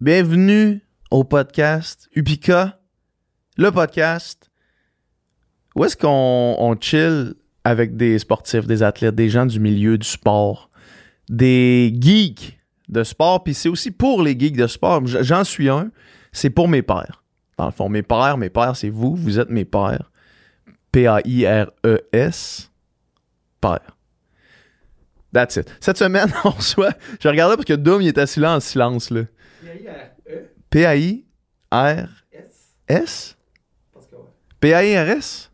Bienvenue au podcast Upika, le podcast où est-ce qu'on on chill avec des sportifs, des athlètes, des gens du milieu du sport, des geeks de sport, puis c'est aussi pour les geeks de sport. J'en suis un, c'est pour mes pères. Dans le fond, mes pères, mes pères, c'est vous, vous êtes mes pères. P-A-I-R-E-S, père. That's it. Cette semaine, on reçoit. Je regardais parce que Doom, il est assis là en silence. Là. P-A-I-R-S? P-A-I-R-S?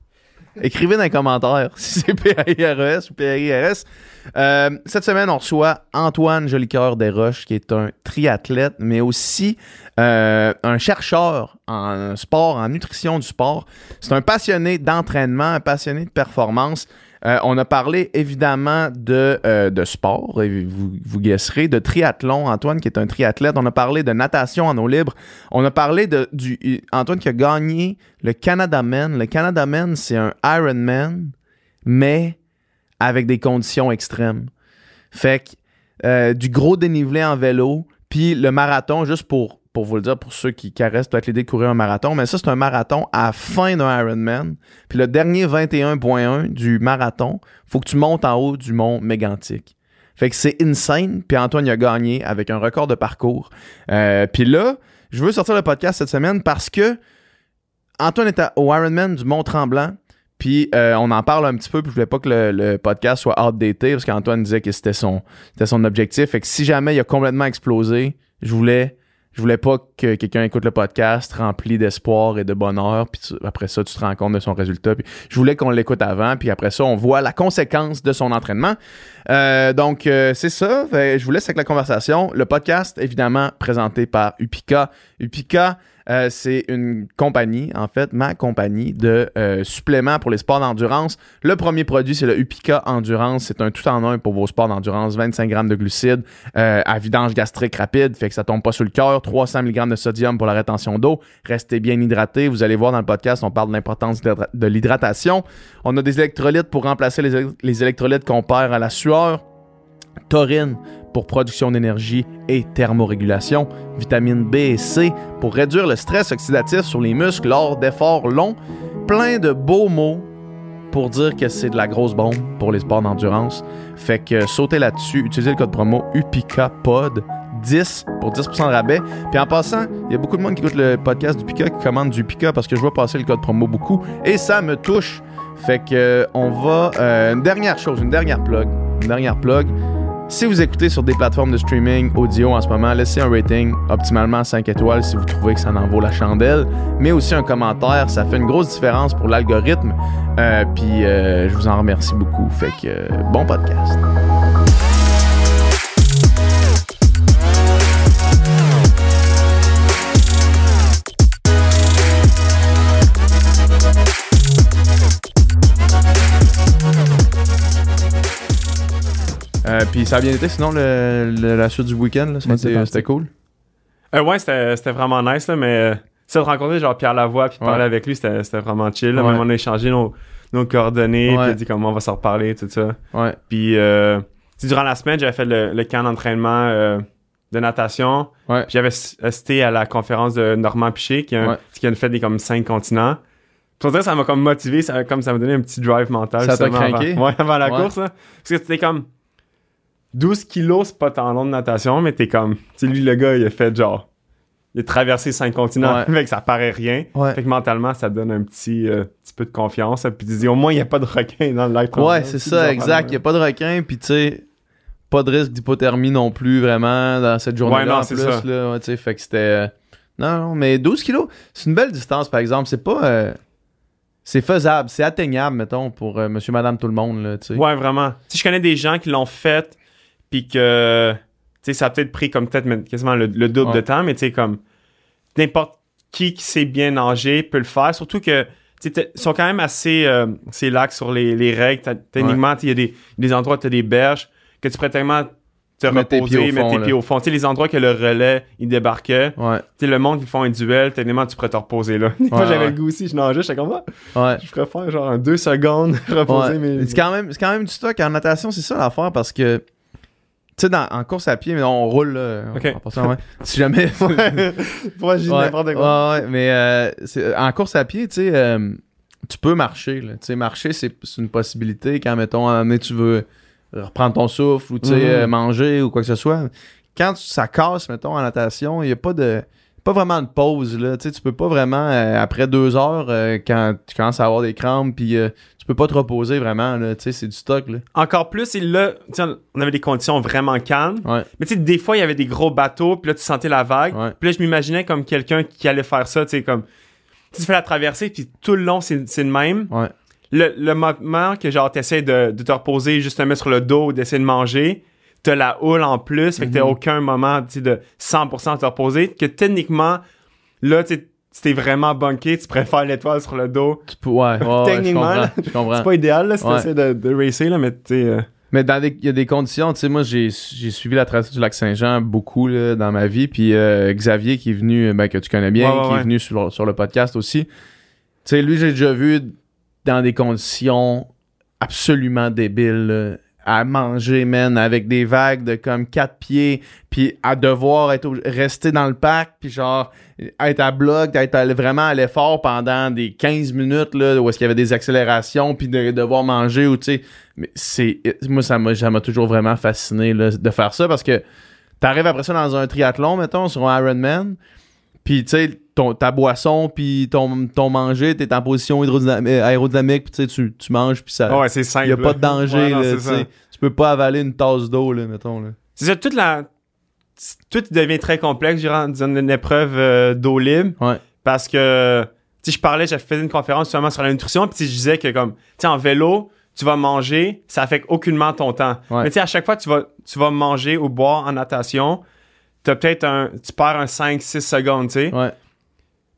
Écrivez dans les commentaires si c'est P-A-I-R-E-S ou P-A-I-R-S. Euh, cette semaine, on reçoit Antoine Jolicoeur Desroches, qui est un triathlète, mais aussi euh, un chercheur en sport, en nutrition du sport. C'est un passionné d'entraînement, un passionné de performance. Euh, on a parlé évidemment de, euh, de sport, et vous, vous guesserez, de triathlon. Antoine qui est un triathlète. On a parlé de natation en eau libre. On a parlé de du Antoine qui a gagné le Canada Man. Le Canada Man, c'est un Ironman, mais avec des conditions extrêmes. Fait que euh, du gros dénivelé en vélo, puis le marathon, juste pour, pour vous le dire, pour ceux qui caressent peut-être l'idée de courir un marathon, mais ça, c'est un marathon à fin d'un Ironman. Puis le dernier 21.1 du marathon, faut que tu montes en haut du mont Mégantic. Fait que c'est insane. Puis Antoine a gagné avec un record de parcours. Euh, puis là, je veux sortir le podcast cette semaine parce que Antoine est à- au Ironman du Mont-Tremblant. Puis euh, on en parle un petit peu, puis je voulais pas que le, le podcast soit outdated, parce qu'Antoine disait que c'était son, c'était son objectif. Fait que si jamais il a complètement explosé, je voulais, je voulais pas que quelqu'un écoute le podcast rempli d'espoir et de bonheur, puis après ça, tu te rends compte de son résultat. Puis je voulais qu'on l'écoute avant, puis après ça, on voit la conséquence de son entraînement. Euh, donc, euh, c'est ça. Je vous laisse avec la conversation. Le podcast, évidemment, présenté par Upika. Upika, euh, c'est une compagnie, en fait, ma compagnie de euh, suppléments pour les sports d'endurance. Le premier produit, c'est le Upika Endurance. C'est un tout en un pour vos sports d'endurance. 25 grammes de glucides euh, à vidange gastrique rapide, fait que ça tombe pas sur le cœur. 300 mg de sodium pour la rétention d'eau. Restez bien hydraté. Vous allez voir dans le podcast, on parle de l'importance de l'hydratation. On a des électrolytes pour remplacer les électrolytes qu'on perd à la sueur. Taurine pour production d'énergie et thermorégulation. Vitamine B et C pour réduire le stress oxydatif sur les muscles lors d'efforts longs. Plein de beaux mots pour dire que c'est de la grosse bombe pour les sports d'endurance. Fait que sautez là-dessus, utilisez le code promo UPICAPOD 10 pour 10% de rabais. Puis en passant, il y a beaucoup de monde qui écoute le podcast du Pika qui commande du Pika parce que je vois passer le code promo beaucoup et ça me touche. Fait que euh, on va euh, une dernière chose, une dernière plug, une dernière plug. Si vous écoutez sur des plateformes de streaming audio en ce moment, laissez un rating optimalement 5 étoiles si vous trouvez que ça en vaut la chandelle, mais aussi un commentaire, ça fait une grosse différence pour l'algorithme. Euh, Puis euh, je vous en remercie beaucoup. Fait que euh, bon podcast. Euh, puis ça a bien été sinon le, le- la suite du week-end, là, c'était cool. Euh, ouais, c'était c'était vraiment nice, là, mais euh, ça de rencontrer genre Pierre Lavoie puis de parler Ouais. avec lui, c'était c'était vraiment chill. Là. Ouais. Même on a échangé nos, nos coordonnées, Ouais. puis dit comment on va s'en reparler, tout ça. Ouais. Puis euh, tu sais, durant la semaine, j'avais fait le, le camp d'entraînement euh, de natation. Ouais. Puis J'avais assisté à la conférence de Normand Piché, qui a, qui a fait des comme cinq continents. Puis on dirait ça m'a comme motivé, ça, comme ça m'a donné un petit drive mental. Ça t'a justement, avant- craqué? Ouais, avant la Ouais. course. Là. Parce que c'était comme 12 kilos, c'est pas tant long de natation, mais t'es comme. Tu sais, lui, le gars, il a fait genre. Il a traversé cinq continents, Ouais. fait que ça paraît rien. Ouais. Fait que mentalement, ça donne un petit, euh, petit peu de confiance. Puis tu dis, au moins, il n'y a pas de requin dans le lac. Ouais, c'est ça, exact. Il n'y a pas de requin, puis tu sais, pas de risque d'hypothermie non plus, vraiment, dans cette journée-là. Ouais, non, c'est plus, ça. Là, ouais, fait que c'était. euh, Non, non, mais 12 kilos, c'est une belle distance, par exemple. C'est pas. euh, C'est faisable, c'est atteignable, mettons, pour euh, monsieur, madame, tout le monde, là, tu sais. Ouais, vraiment. Tu sais, je connais des gens qui l'ont fait, puis que, tu sais, ça a peut-être pris comme peut-être quasiment le, le double Ouais. de temps, mais tu sais, comme n'importe qui qui sait bien nager peut le faire. Surtout que, tu sais, t'es- ils sont quand même assez, euh, assez sur les, les règles. Techniquement, il y a des, des endroits où tu as des berges que tu pourrais tellement te Mettre tes reposer, pieds au mettre fond, tes pieds au fond. Tu sais, les endroits que le relais, il débarquait. Ouais, Tu sais, le monde qui font un duel, techniquement, tu pourrais te reposer là. Moi, Ouais, j'avais le goût aussi, je nageais, j'étais comme, ah, ouais. je faire genre un deux secondes, reposer mes. C'est quand même, c'est quand même du stock en natation, c'est ça l'affaire parce que sais, dans- en course à pied, mais on roule, là. Ok. En passant, ouais. si jamais. Moi, j'ai n'importe quoi. ouais, ouais, mais euh, en course à pied, tu sais, euh, tu peux marcher. Là. Tu sais, marcher, c'est une possibilité quand, mettons, à un moment donné, tu veux reprendre ton souffle ou tu sais, Mhm. euh, manger ou quoi que ce soit. Quand tu- ça casse, mettons, en natation, il n'y a pas de pas vraiment de pause. Là. Tu sais, tu peux pas vraiment, euh, après deux heures, euh, quand tu commences à avoir des crampes, puis euh, tu peux pas te reposer vraiment. Là. Tu sais, c'est du stock. Là. Encore plus, et là, on avait des conditions vraiment calmes. Ouais, Mais tu sais, des fois, il y avait des gros bateaux, puis là, tu sentais la vague. ouais. Puis là, je m'imaginais comme quelqu'un qui allait faire ça, tu sais, comme... Tu fais la traversée, puis tout le long, c'est c'est le même. Ouais. Le, le moment que, genre, t'essaies de, de te reposer, juste te mettre sur le dos, d'essayer de manger, t'as la houle en plus, fait que t'as Mhm. aucun moment, de 100% te reposer, que techniquement, là, tu si t'es vraiment bunké, tu préfères l'étoile sur le dos. Tu peux, ouais, Techniquement. C'est pas idéal, là, si Ouais. t'essaies de, de racer, là, mais tu sais... euh, Mais dans des, il y a des conditions, tu sais, moi j'ai j'ai suivi la traversée du lac Saint-Jean beaucoup là, dans ma vie, puis euh, Xavier qui est venu, ben, que tu connais bien, Ouais, qui est venu sur, sur le podcast aussi. Tu sais, lui j'ai déjà vu dans des conditions absolument débiles, là, à manger, man, avec des vagues de comme quatre pieds, puis à devoir être rester dans le parc, puis genre être à bloc, être à- vraiment à l'effort pendant des 15 minutes là, où est-ce qu'il y avait des accélérations, puis de devoir manger ou tu sais, mais c'est moi ça m'a ça m'a toujours vraiment fasciné là, de faire ça parce que t'arrives après ça dans un triathlon mettons sur un Ironman, puis tu sais ta boisson puis ton ton manger, t'es en position hydrodynamique, aérodynamique, puis tu tu manges puis ça Ouais, c'est simple. il a pas de danger Ouais, là, tu ça. sais. Tu peux pas avaler une tasse d'eau là mettons là. C'est ça, toute la. Tout devient très complexe durant une épreuve euh, d'eau libre. Ouais. Parce que, tu je parlais, j'ai fait une conférence justement sur la nutrition, puis je disais que, comme, tu sais, en vélo, tu vas manger, ça affecte aucunement ton temps. Ouais. Mais tu sais, à chaque fois, tu vas, tu vas manger ou boire en natation, t'as peut-être un. Tu perds un 5-6 secondes, tu sais. Ouais.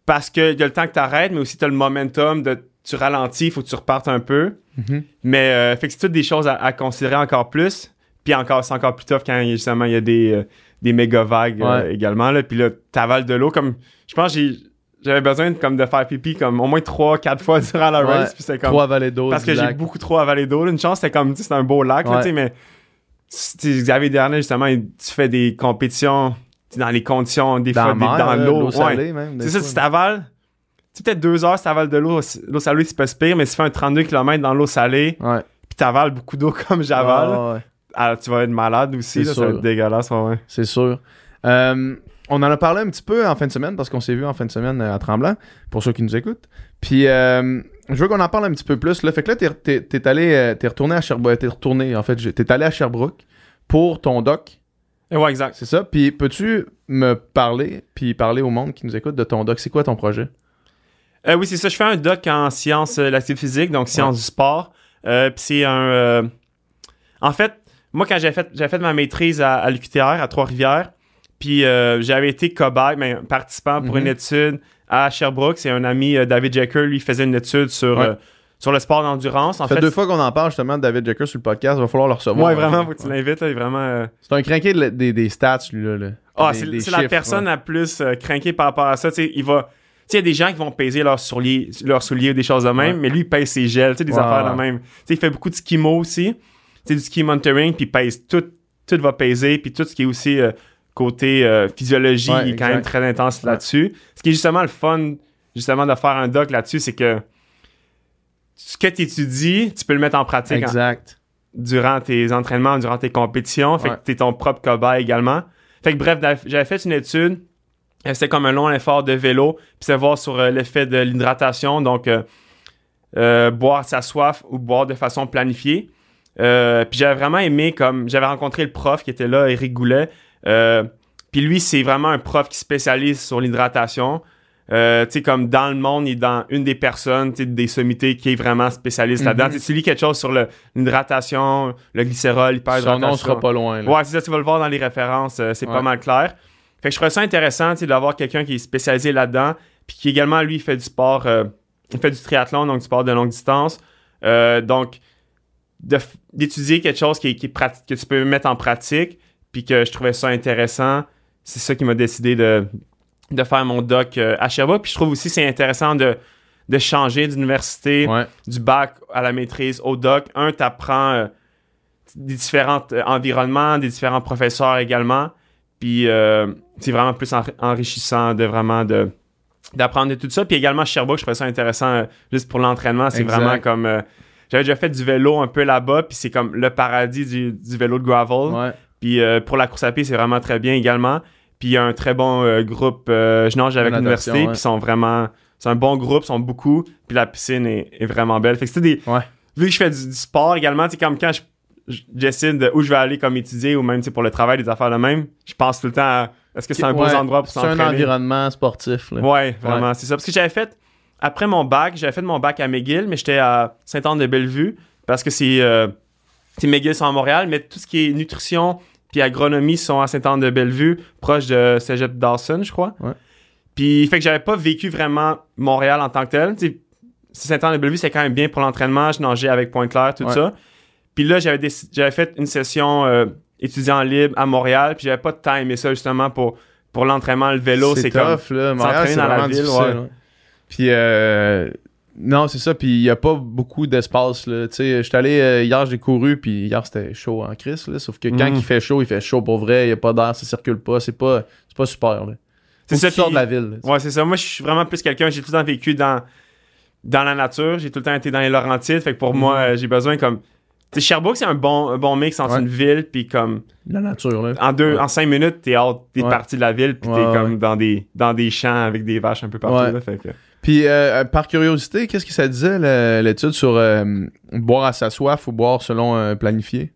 Parce qu'il y a le temps que t'arrêtes, mais aussi t'as le momentum de. Tu ralentis, il faut que tu repartes un peu. Mhm. Mais euh, fait que c'est toutes des choses à, à considérer encore plus. Puis encore, c'est encore plus tough quand justement il y a des, euh, des méga vagues euh, également. Là. Puis là, t'avales de l'eau comme. Je pense que j'ai- j'avais besoin de, comme, de faire pipi comme au moins 3-4 fois durant la Ouais. race. Puis c'était comme. Trois vallées d'eau parce que j'ai beaucoup trop avalé d'eau. là. Une chance, c'était comme. sais, C'était un beau lac, Ouais. mais. Tu Xavier Dernier, justement, il- tu fais des compétitions tu dans les conditions, des dans fois, mer, dans l'eau. Ouais. salée même. des C'est ça, si t'avales, tu peut-être deux heures, si t'avales de l'eau, l'eau salée, c'est pas si pire, mais si tu fais un 32 km dans l'eau salée, Ouais. puis t'avales beaucoup d'eau comme j'avale, ouais. ah, tu vas être malade aussi, là, ça va être dégueulasse, ouais, ouais. C'est sûr. Euh, on en a parlé un petit peu en fin de semaine parce qu'on s'est vu en fin de semaine euh, à Tremblant, pour ceux qui nous écoutent. Puis, euh, je veux qu'on en parle un petit peu plus. Là. Fait que là, t'es, t'es, t'es allé, euh, t'es retourné à Sherbrooke. T'es retourné, en fait, t'es allé à Sherbrooke pour ton doc, Et ouais, exact. c'est ça. Puis, peux-tu me parler, puis parler au monde qui nous écoute de ton doc? C'est quoi ton projet? Euh, oui, c'est ça, je fais un doc en sciences euh, de l'activité physique, donc sciences du sport. Euh, puis c'est un... euh, En fait, moi, quand j'ai fait, j'avais fait ma maîtrise à, à l'UQTR, à Trois-Rivières, puis euh, j'avais été cobaye, mais participant pour Mhm. une étude à Sherbrooke. C'est un ami, euh, David Jekyll, lui, faisait une étude sur, Ouais. euh, sur le sport d'endurance. En Ça fait fait, deux fois qu'on en parle justement de David Jekyll sur le podcast. Il va falloir le recevoir. Ouais, vraiment, faut que tu l'invites, là, vraiment... euh, C'est un crinqué de- des, des stats, lui-là. là. Ah, Des- c'est des c'est la personne ouais. la plus craquée par rapport à ça. Tu sais, il va. Tu sais, il y a des gens qui vont peser leurs souliers, leurs souliers ou des choses de même, Ouais. mais lui, il pèse ses gels, tu sais, des affaires de même. Tu sais, il fait beaucoup de skimo aussi. Tu sais, du ski monitoring, puis il pèse tout, tout va peser, puis tout ce qui est aussi côté euh, physiologie, Ouais, il est quand même très intense Ouais. là-dessus. Ce qui est justement le fun, justement, de faire un doc là-dessus, c'est que ce que tu étudies, tu peux le mettre en pratique en- Exact. durant tes entraînements, durant tes compétitions. Fait Ouais. que t'es ton propre cobaye également. Fait que bref, j'avais- fait une étude. Euh, C'était comme un long effort de vélo. Puis c'est voir sur euh, l'effet de l'hydratation. Donc, euh, boire sa soif ou boire de façon planifiée. Euh, puis j'avais vraiment aimé comme... J'avais rencontré le prof qui était là, Eric Goulet. Euh, puis lui, c'est vraiment un prof qui spécialise sur l'hydratation. Euh, tu sais, comme dans le monde, il est dans une des personnes, tu sais, des sommités qui est vraiment spécialiste là-dedans. Mhm. Tu lis quelque chose sur le- l'hydratation, le glycérol, Son l'hyperhydratation. nom sera pas loin. là. Ouais, c'est ça, tu vas le voir dans les références, euh, c'est Ouais. pas mal clair. Fait que je trouvais ça intéressant, tu sais, d'avoir quelqu'un qui est spécialisé là-dedans, puis qui également, lui, fait du sport, euh, il fait du triathlon, donc du sport de longue distance. Donc, d'étudier quelque chose qui, est- qui est prati- que tu peux mettre en pratique, puis que je trouvais ça intéressant, c'est ça qui m'a décidé de, de faire mon doc euh, à Sherbrooke. Puis je trouve aussi c'est intéressant de, de changer d'université Ouais. du bac à la maîtrise au doc. Un, t'apprends, euh, des différents euh, environnements, des différents professeurs également. Puis euh, c'est vraiment plus enri- enrichissant de vraiment de d'apprendre de tout ça. Puis également Sherbrooke, je trouvais ça intéressant juste pour l'entraînement. C'est vraiment comme j'avais déjà fait du vélo un peu là-bas, puis c'est comme le paradis du, du vélo de gravel. Ouais. Puis euh, pour la course à pied, c'est vraiment très bien également. Puis il y a un très bon euh, groupe. euh, je nage avec l'université, puis ils sont vraiment. C'est un bon groupe, ils sont beaucoup. Puis la piscine est, est vraiment belle. Fait que c'était des. Ouais. Vu que je fais du, du sport également, tu sais, comme quand je, je décide de où je vais aller comme étudier ou même pour le travail, des affaires de même, je pense tout le temps à est-ce que c'est un beau Ouais, endroit pour C'est un s'entraîner? environnement sportif. Là. Ouais, vraiment, c'est ça. Parce que j'avais fait, après mon bac, j'avais fait mon bac à McGill, mais j'étais à Saint-Anne-de-Bellevue, parce que c'est, euh, c'est McGill, c'est à Montréal, mais tout ce qui est nutrition puis agronomie sont à Saint-Anne-de-Bellevue, proche de Cégep Dawson, je crois. Ouais. Puis, fait que j'avais pas vécu vraiment Montréal en tant que tel. Saint-Anne-de-Bellevue, c'est quand même bien pour l'entraînement. Je nageais avec Pointe-Claire, tout Ouais. ça. Puis là, j'avais, fait une session euh, étudiant libre à Montréal, puis j'avais pas de temps à aimer ça, justement, pour, pour l'entraînement, le vélo. C'est, comme... là. Montréal, s'entraîner c'est dans la ville. Puis, euh, non, c'est ça. Puis, il n'y a pas beaucoup d'espace, là. Tu sais, j'étais allé euh, hier, j'ai couru, puis hier, c'était chaud en crise, là. Sauf que quand Mhm. il fait chaud, il fait chaud pour vrai. Il n'y a pas d'air, ça circule pas. C'est pas, c'est pas super, là. C'est ça, puis- de la ville. là. Ouais, c'est ça. Moi, je suis vraiment plus quelqu'un. J'ai tout le temps vécu dans, dans la nature. J'ai tout le temps été dans les Laurentides. Fait que pour Mhm. moi, euh, j'ai besoin comme. Tu sais, Sherbrooke, c'est un bon, un bon mix entre Ouais. une ville, puis comme. La nature, là. En deux, Ouais. en cinq minutes, t'es hors, t'es Ouais. parti de la ville, puis t'es comme dans des, dans des champs avec des vaches un peu partout. Là, fait que- Puis, euh, par curiosité, qu'est-ce que ça disait, l'étude sur euh, boire à sa soif ou boire selon euh, planifié?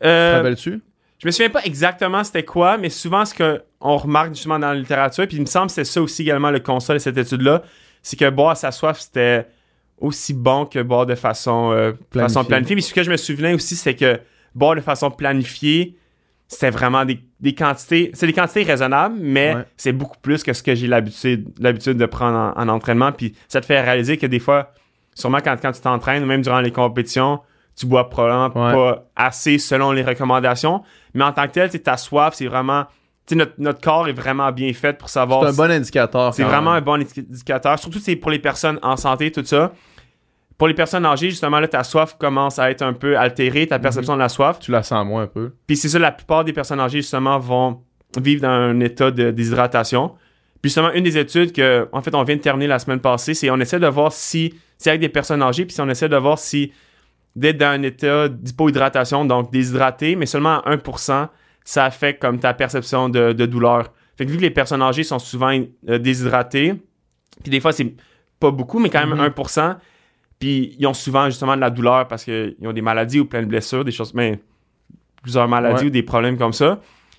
Tu Euh, te rappelles-tu? Je me souviens pas exactement c'était quoi, mais souvent ce qu'on remarque justement dans la littérature, puis il me semble que c'était ça aussi également le constat de cette étude-là, c'est que boire à sa soif, c'était aussi bon que boire de façon, euh, Planifiée. façon planifiée. Mais ce que je me souvenais aussi, c'est que boire de façon planifiée, c'était vraiment des, des quantités, c'est des quantités raisonnables, mais Ouais. c'est beaucoup plus que ce que j'ai l'habitude, l'habitude de prendre en, en entraînement. Puis ça te fait réaliser que des fois, sûrement quand, quand tu t'entraînes, ou même durant les compétitions, tu bois probablement Ouais. pas assez selon les recommandations. Mais en tant que tel, ta soif, c'est vraiment. Notre, notre corps est vraiment bien fait pour savoir. C'est un bon indicateur. C'est vraiment même. un bon indi- indicateur. Surtout c'est pour les personnes en santé, tout ça. Pour les personnes âgées, justement, là, ta soif commence à être un peu altérée, ta perception de la soif. Tu la sens moins un peu. Puis c'est ça, la plupart des personnes âgées, justement, vont vivre dans un état de déshydratation. Puis justement, une des études que, en fait, on vient de terminer la semaine passée, c'est on essaie de voir si, c'est avec des personnes âgées, puis si on essaie de voir si d'être dans un état d'hypohydratation, donc déshydraté, mais seulement à 1%, ça affecte comme ta perception de, de douleur. Fait que vu que les personnes âgées sont souvent euh, déshydratées, puis des fois, c'est pas beaucoup, mais quand même Mhm. 1%, puis ils ont souvent justement de la douleur parce qu'ils ont des maladies ou plein de blessures, des choses, mais plusieurs maladies Ouais. ou des problèmes comme ça.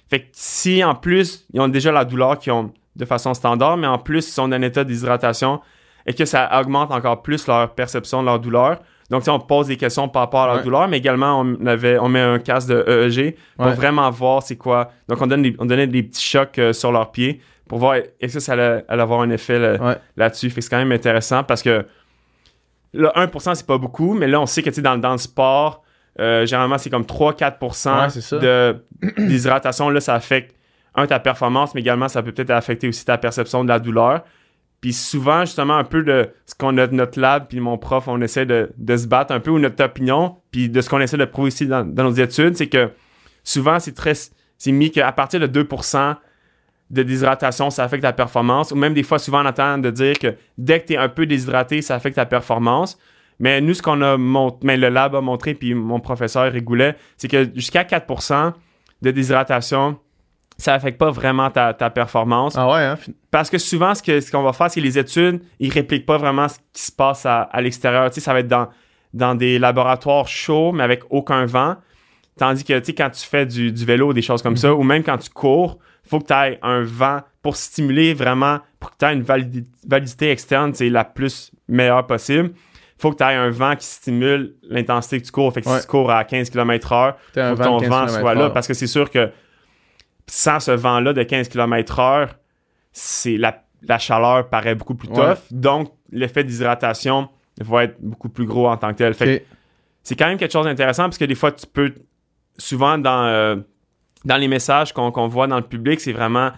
Fait que si en plus, ils ont déjà la douleur qu'ils ont de façon standard, mais en plus, ils sont dans un état de déshydratation et que ça augmente encore plus leur perception de leur douleur. Donc, sais, on pose des questions par rapport à leur Ouais. douleur, mais également, on, avait, on met un casque de EEG pour Ouais. vraiment voir c'est quoi. Donc, on, donne des- on donnait des petits chocs euh, sur leurs pieds pour voir est-ce que ça allait, allait avoir un effet là- là-dessus. Fait que c'est quand même intéressant parce que là, 1%, c'est pas beaucoup, mais là, on sait que, tu sais, dans, dans le sport, euh, généralement, c'est comme 3-4% Ouais, c'est ça. de déshydratation. Là, ça affecte, un, ta performance, mais également, ça peut peut-être affecter aussi ta perception de la douleur. Puis souvent, justement, un peu de ce qu'on a de notre lab, puis mon prof, on essaie de, de se battre un peu, ou notre opinion, puis de ce qu'on essaie de prouver ici dans, dans nos études, c'est que souvent, c'est très c'est mis qu'à partir de 2% de déshydratation, ça affecte ta performance, ou même des fois, souvent, on entend de dire que dès que tu es un peu déshydraté, ça affecte ta performance. Mais nous, ce qu'on a montré, mais le lab a montré, puis mon professeur Rigoulet, c'est que jusqu'à 4% de déshydratation, ça affecte pas vraiment ta, ta performance. Ah ouais, hein? Parce que souvent, ce que- ce qu'on va faire, c'est que les études, ils répliquent pas vraiment ce qui se passe à, à l'extérieur. Tu sais, ça va être dans, dans des laboratoires chauds, mais avec aucun vent. Tandis que, tu sais, quand tu fais du, du vélo, des choses comme ça, ou même quand tu cours, faut que tu aies un vent pour stimuler vraiment, pour que tu aies une validi- validité externe, c'est la plus meilleure possible. faut que tu aies un vent qui stimule l'intensité que tu cours. Fait que Ouais. si tu cours à 15 km/h, faut que ton de 15 vent soit là. Parce que c'est sûr que sans ce vent-là de 15 km/h, c'est la, la chaleur paraît beaucoup plus tough. Ouais. Donc, l'effet d'hydratation va être beaucoup plus gros en tant que tel. Fait c'est quand même quelque chose d'intéressant parce que des fois, tu peux. Souvent, dans, euh, dans les messages qu'on voit dans le public, c'est vraiment.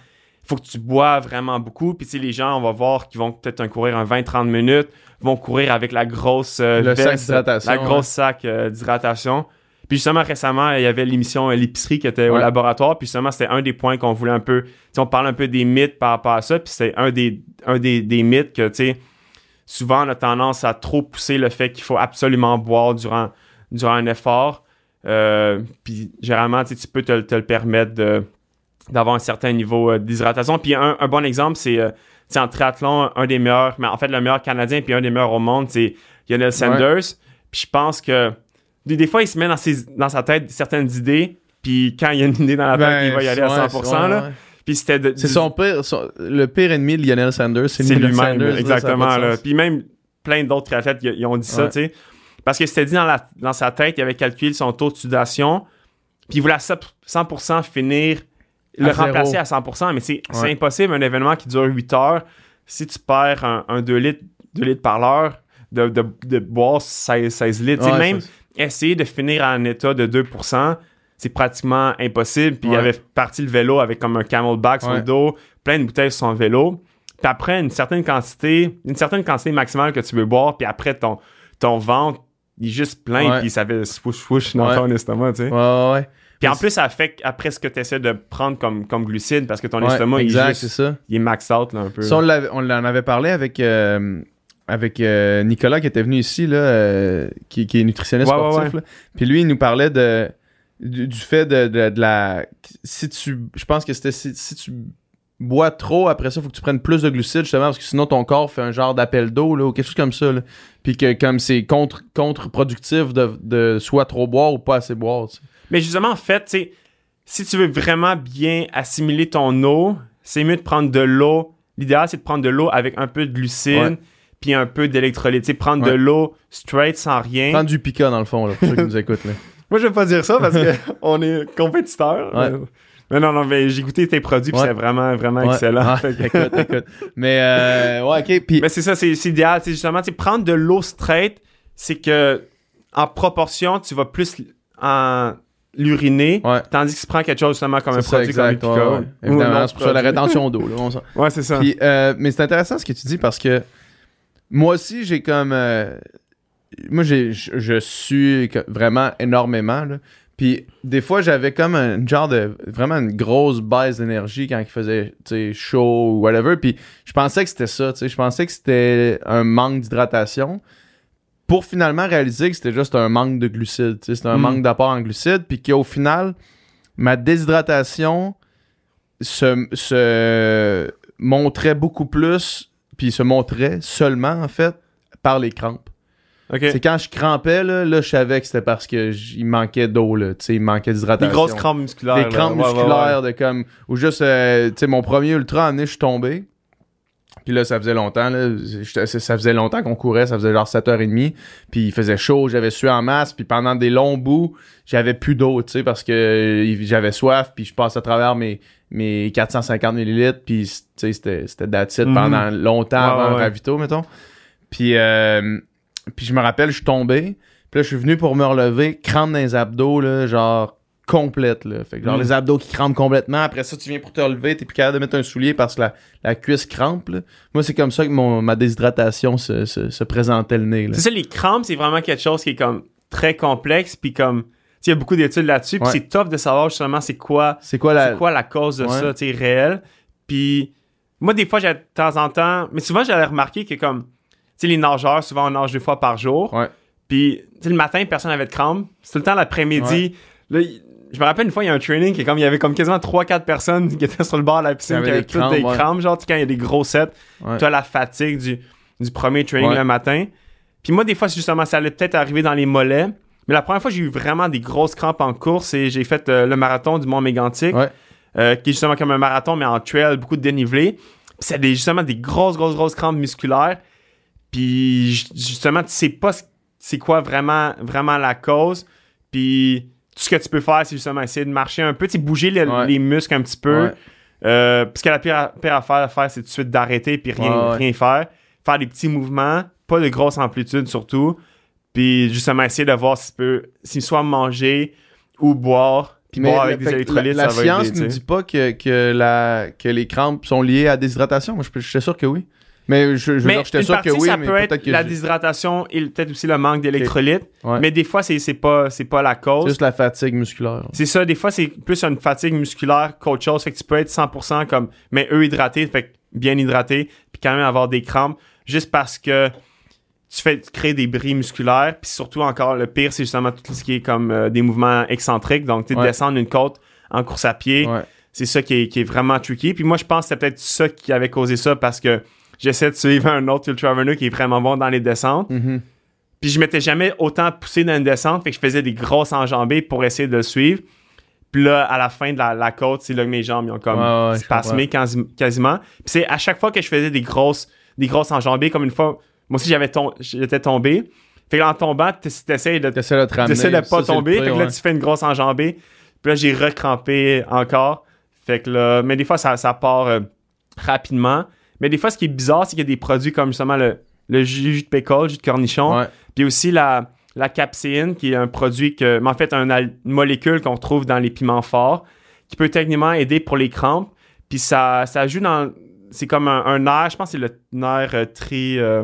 Il faut que tu bois vraiment beaucoup. Puis, tu sais, les gens, on va voir qui vont peut-être courir un 20-30 minutes, vont courir avec la grosse euh, Le sac veste, d'hydratation, La grosse sac euh, d'hydratation. Puis justement, récemment, il y avait l'émission euh, L'épicerie qui était au laboratoire. Puis justement, c'était un des points qu'on voulait un peu. Tu sais, on parle un peu des mythes par rapport à ça. Puis c'est un des, un des, des mythes que, tu sais, souvent, on a tendance à trop pousser le fait qu'il faut absolument boire durant, durant un effort. Euh, puis généralement, tu peux te, te le permettre de, d'avoir un certain niveau euh, d'hydratation. Puis un, un bon exemple, c'est euh, en triathlon, un des meilleurs, mais en fait, le meilleur Canadien puis un des meilleurs au monde, c'est Lionel Sanders. Puis je pense que des, des fois, il se met dans, ses, dans sa tête certaines idées. Puis quand il y a une idée dans la tête, Ben, il va y aller à ouais, 100%. c'est- ouais, là. Puis c'était C'est son pire, son- le pire ennemi de Lionel Sanders, c'est lui-même, exactement. là. Puis même plein d'autres triathlètes, ils, ont dit ça, tu sais. Parce que c'était dit dans, la, dans sa tête, il avait calculé son taux de sudation, puis il voulait à 100% finir, le À remplacer à 100%, mais c'est Ouais. impossible, un événement qui dure 8 heures, si tu perds un, un 2 litres, 2 litres par l'heure, de, de, de boire 16, 16 litres. Ouais, même essayer de finir à un état de 2%, c'est pratiquement impossible. Puis il avait parti le vélo avec comme un camelback sur le dos, plein de bouteilles sur son vélo. Puis après, une certaine quantité, une certaine quantité maximale que tu veux boire, puis après, ton, ton ventre, il est juste plein, Ouais. puis ça fait swoosh swoosh dans Ouais. ton estomac, tu sais. Ouais, ouais, ouais. Puis en plus, ça affecte après ce que tu essaies de prendre comme, comme glucide, parce que ton estomac, il, est juste- ça. il est max out, là, un peu. Ça, on, on en avait parlé avec, euh, avec euh, Nicolas qui était venu ici, là, euh, qui, qui est nutritionniste sportif. là. Puis lui, il nous parlait de, du, du fait de, de- de la. Si tu. Je pense que c'était si, si tu bois trop, après ça, il faut que tu prennes plus de glucides, justement, parce que sinon ton corps fait un genre d'appel d'eau, là, ou quelque chose comme ça. Là. Puis que comme c'est contre, contre-productif de, de soit trop boire ou pas assez boire. Mais justement, en fait, tu si tu veux vraiment bien assimiler ton eau, c'est mieux de prendre de l'eau. L'idéal, c'est de prendre de l'eau avec un peu de glucide Ouais. puis un peu d'électrolyte. Prendre de l'eau straight sans rien. Prendre du pica, dans le fond, là, pour ceux qui nous écoutent. Là. Moi, je vais pas dire ça parce qu'on est compétiteurs. Ouais. Mais- non, non, mais j'ai goûté tes produits puis Ouais. c'est vraiment, vraiment Ouais. excellent. Ah, écoute, écoute. Mais, euh, ouais, ok. Puis, Mais c'est ça, c'est idéal. C'est justement, tu prendre de l'eau straight, c'est que en proportion, tu vas plus en l'uriner, Ouais. tandis que tu prends quelque chose justement comme un ça, produit comme exact, Epica. ouais. ou Évidemment, c'est pour ça la rétention d'eau. Ouais, c'est ça. Puis, euh, mais c'est intéressant ce que tu dis parce que moi aussi, j'ai comme. euh, moi, j'ai, je, je suis vraiment énormément. Là. Puis, des fois, j'avais comme un genre de. Vraiment une grosse baisse d'énergie quand il faisait chaud ou whatever. Puis, je pensais que c'était ça. tu sais, Je pensais que c'était un manque d'hydratation. Pour finalement réaliser que c'était juste un manque de glucides. tu sais, C'était un Mm. manque d'apport en glucides. Puis qu'au final, ma déshydratation se, se montrait beaucoup plus, puis se montrait seulement, en fait, par les crampes. C'est quand je crampais, là, là je savais que c'était parce que j- il manquait d'eau, là, tu sais, il manquait Des d'hydratation. grosses crampes musculaires. Des là. crampes Ouais, ouais, musculaires, de comme, ou juste, euh, tu sais, mon premier ultra, est, je suis tombé. Puis là, ça faisait longtemps, là, ça faisait longtemps qu'on courait, ça faisait genre 7h30, puis il faisait chaud, j'avais sué en masse, puis pendant des longs bouts, j'avais plus d'eau, tu sais, parce que j'avais soif, puis je passais à travers mes, mes 450 millilitres, puis tu sais, c'était c'était Mhm. pendant longtemps avant ouais. ravito, mettons. Puis, euh, puis je me rappelle, je suis tombé, puis là, je suis venu pour me relever, crampe dans les abdos, là, genre complète, là. Fait que genre Mm. les abdos qui crampent complètement. Après ça, tu viens pour te relever, t'es plus capable de mettre un soulier parce que la, la cuisse crampe, là. Moi, c'est comme ça que mon, ma déshydratation se, se, se présentait le nez. C'est ça, les crampes, c'est vraiment quelque chose qui est comme très complexe, puis comme, tu sais, il y a beaucoup d'études là-dessus, puis c'est tough de savoir justement c'est quoi, C'est quoi la... c'est quoi la cause de Ouais. ça, tu sais, réel. Puis moi, des fois, j'ai de temps en temps, mais souvent, j'avais remarqué que comme, sais, les nageurs, souvent, on nage deux fois par jour. Ouais. Puis, le matin, personne n'avait de crampes. C'est tout le temps l'après-midi. Là, je me rappelle une fois, il y a un training qui est comme, il y avait comme quasiment 3-4 personnes qui étaient sur le bord de la piscine, Qui avaient toutes des crampes, ouais. genre, tu sais, quand il y a des gros sets, tu as la fatigue du, du premier training le matin. Puis moi, des fois, c'est justement, ça allait peut-être arriver dans les mollets. Mais la première fois, j'ai eu vraiment des grosses crampes en course et j'ai fait euh, le marathon du Mont Mégantic, Ouais. euh, qui est justement comme un marathon, mais en trail, beaucoup de dénivelé. C'est justement des grosses, grosses, grosses crampes musculaires. Puis ju- justement, tu sais pas ce- c'est quoi vraiment, vraiment la cause. Puis tout ce que tu peux faire, c'est justement essayer de marcher un peu, bouger le- Ouais. les muscles un petit peu. Ouais. Euh, parce que la pire, pire affaire à faire, c'est tout de suite d'arrêter puis rien, Ouais, rien faire. Faire des petits mouvements, pas de grosse amplitude surtout. Puis justement essayer de voir si peut, si soit manger ou boire. Puis boire avec des électrolytes, la, la ça va science ne dit pas que, que, la, que les crampes sont liées à la déshydratation. Moi, je suis sûr que oui. Mais je, je veux Mais dire, j'étais sûr partie, que oui, ça mais peut être que la déshydratation et peut-être aussi le manque d'électrolytes. Ouais. Mais des fois, c'est c'est pas, c'est pas la c'est cause. juste la fatigue musculaire. C'est ça, des fois, c'est plus une fatigue musculaire qu'autre chose. Fait que tu peux être 100% comme, mais eux hydratés, fait que bien hydraté, puis quand même avoir des crampes, juste parce que tu fais tu crées des bris musculaires, puis surtout encore, le pire, c'est justement tout ce qui est comme euh, des mouvements excentriques. Donc, tu Ouais. descendre une côte en course à pied, Ouais. c'est ça qui est, qui est vraiment tricky. Puis moi, je pense que c'est peut-être ça qui avait causé ça parce que j'essaie de suivre un autre ultra runner qui est vraiment bon dans les descentes. Mhm. Puis je m'étais jamais autant poussé dans une descente, fait que je faisais des grosses enjambées pour essayer de le suivre. Puis là, à la fin de la, la côte, c'est là que mes jambes ils ont comme Ouais, ouais, spasmé quasi- quasiment. Puis c'est à chaque fois que je faisais des grosses, des grosses enjambées, comme une fois, moi aussi j'avais tom- j'étais tombé. Fait que en tombant, tu essaies de T'essaies de te ramener. De pas tomber. fait que là, tu fais une grosse enjambée. Puis là, j'ai recrampé encore. Fait que là, mais des fois, ça, ça part euh, rapidement. Mais des fois, ce qui est bizarre, c'est qu'il y a des produits comme justement le, le jus de pécole, le jus de cornichon. Puis aussi la, la capséine, qui est un produit que, mais en fait, une molécule qu'on trouve dans les piments forts, qui peut techniquement aider pour les crampes. Puis ça, ça joue dans. C'est comme un, un nerf, je pense que c'est le nerf euh, tri. euh,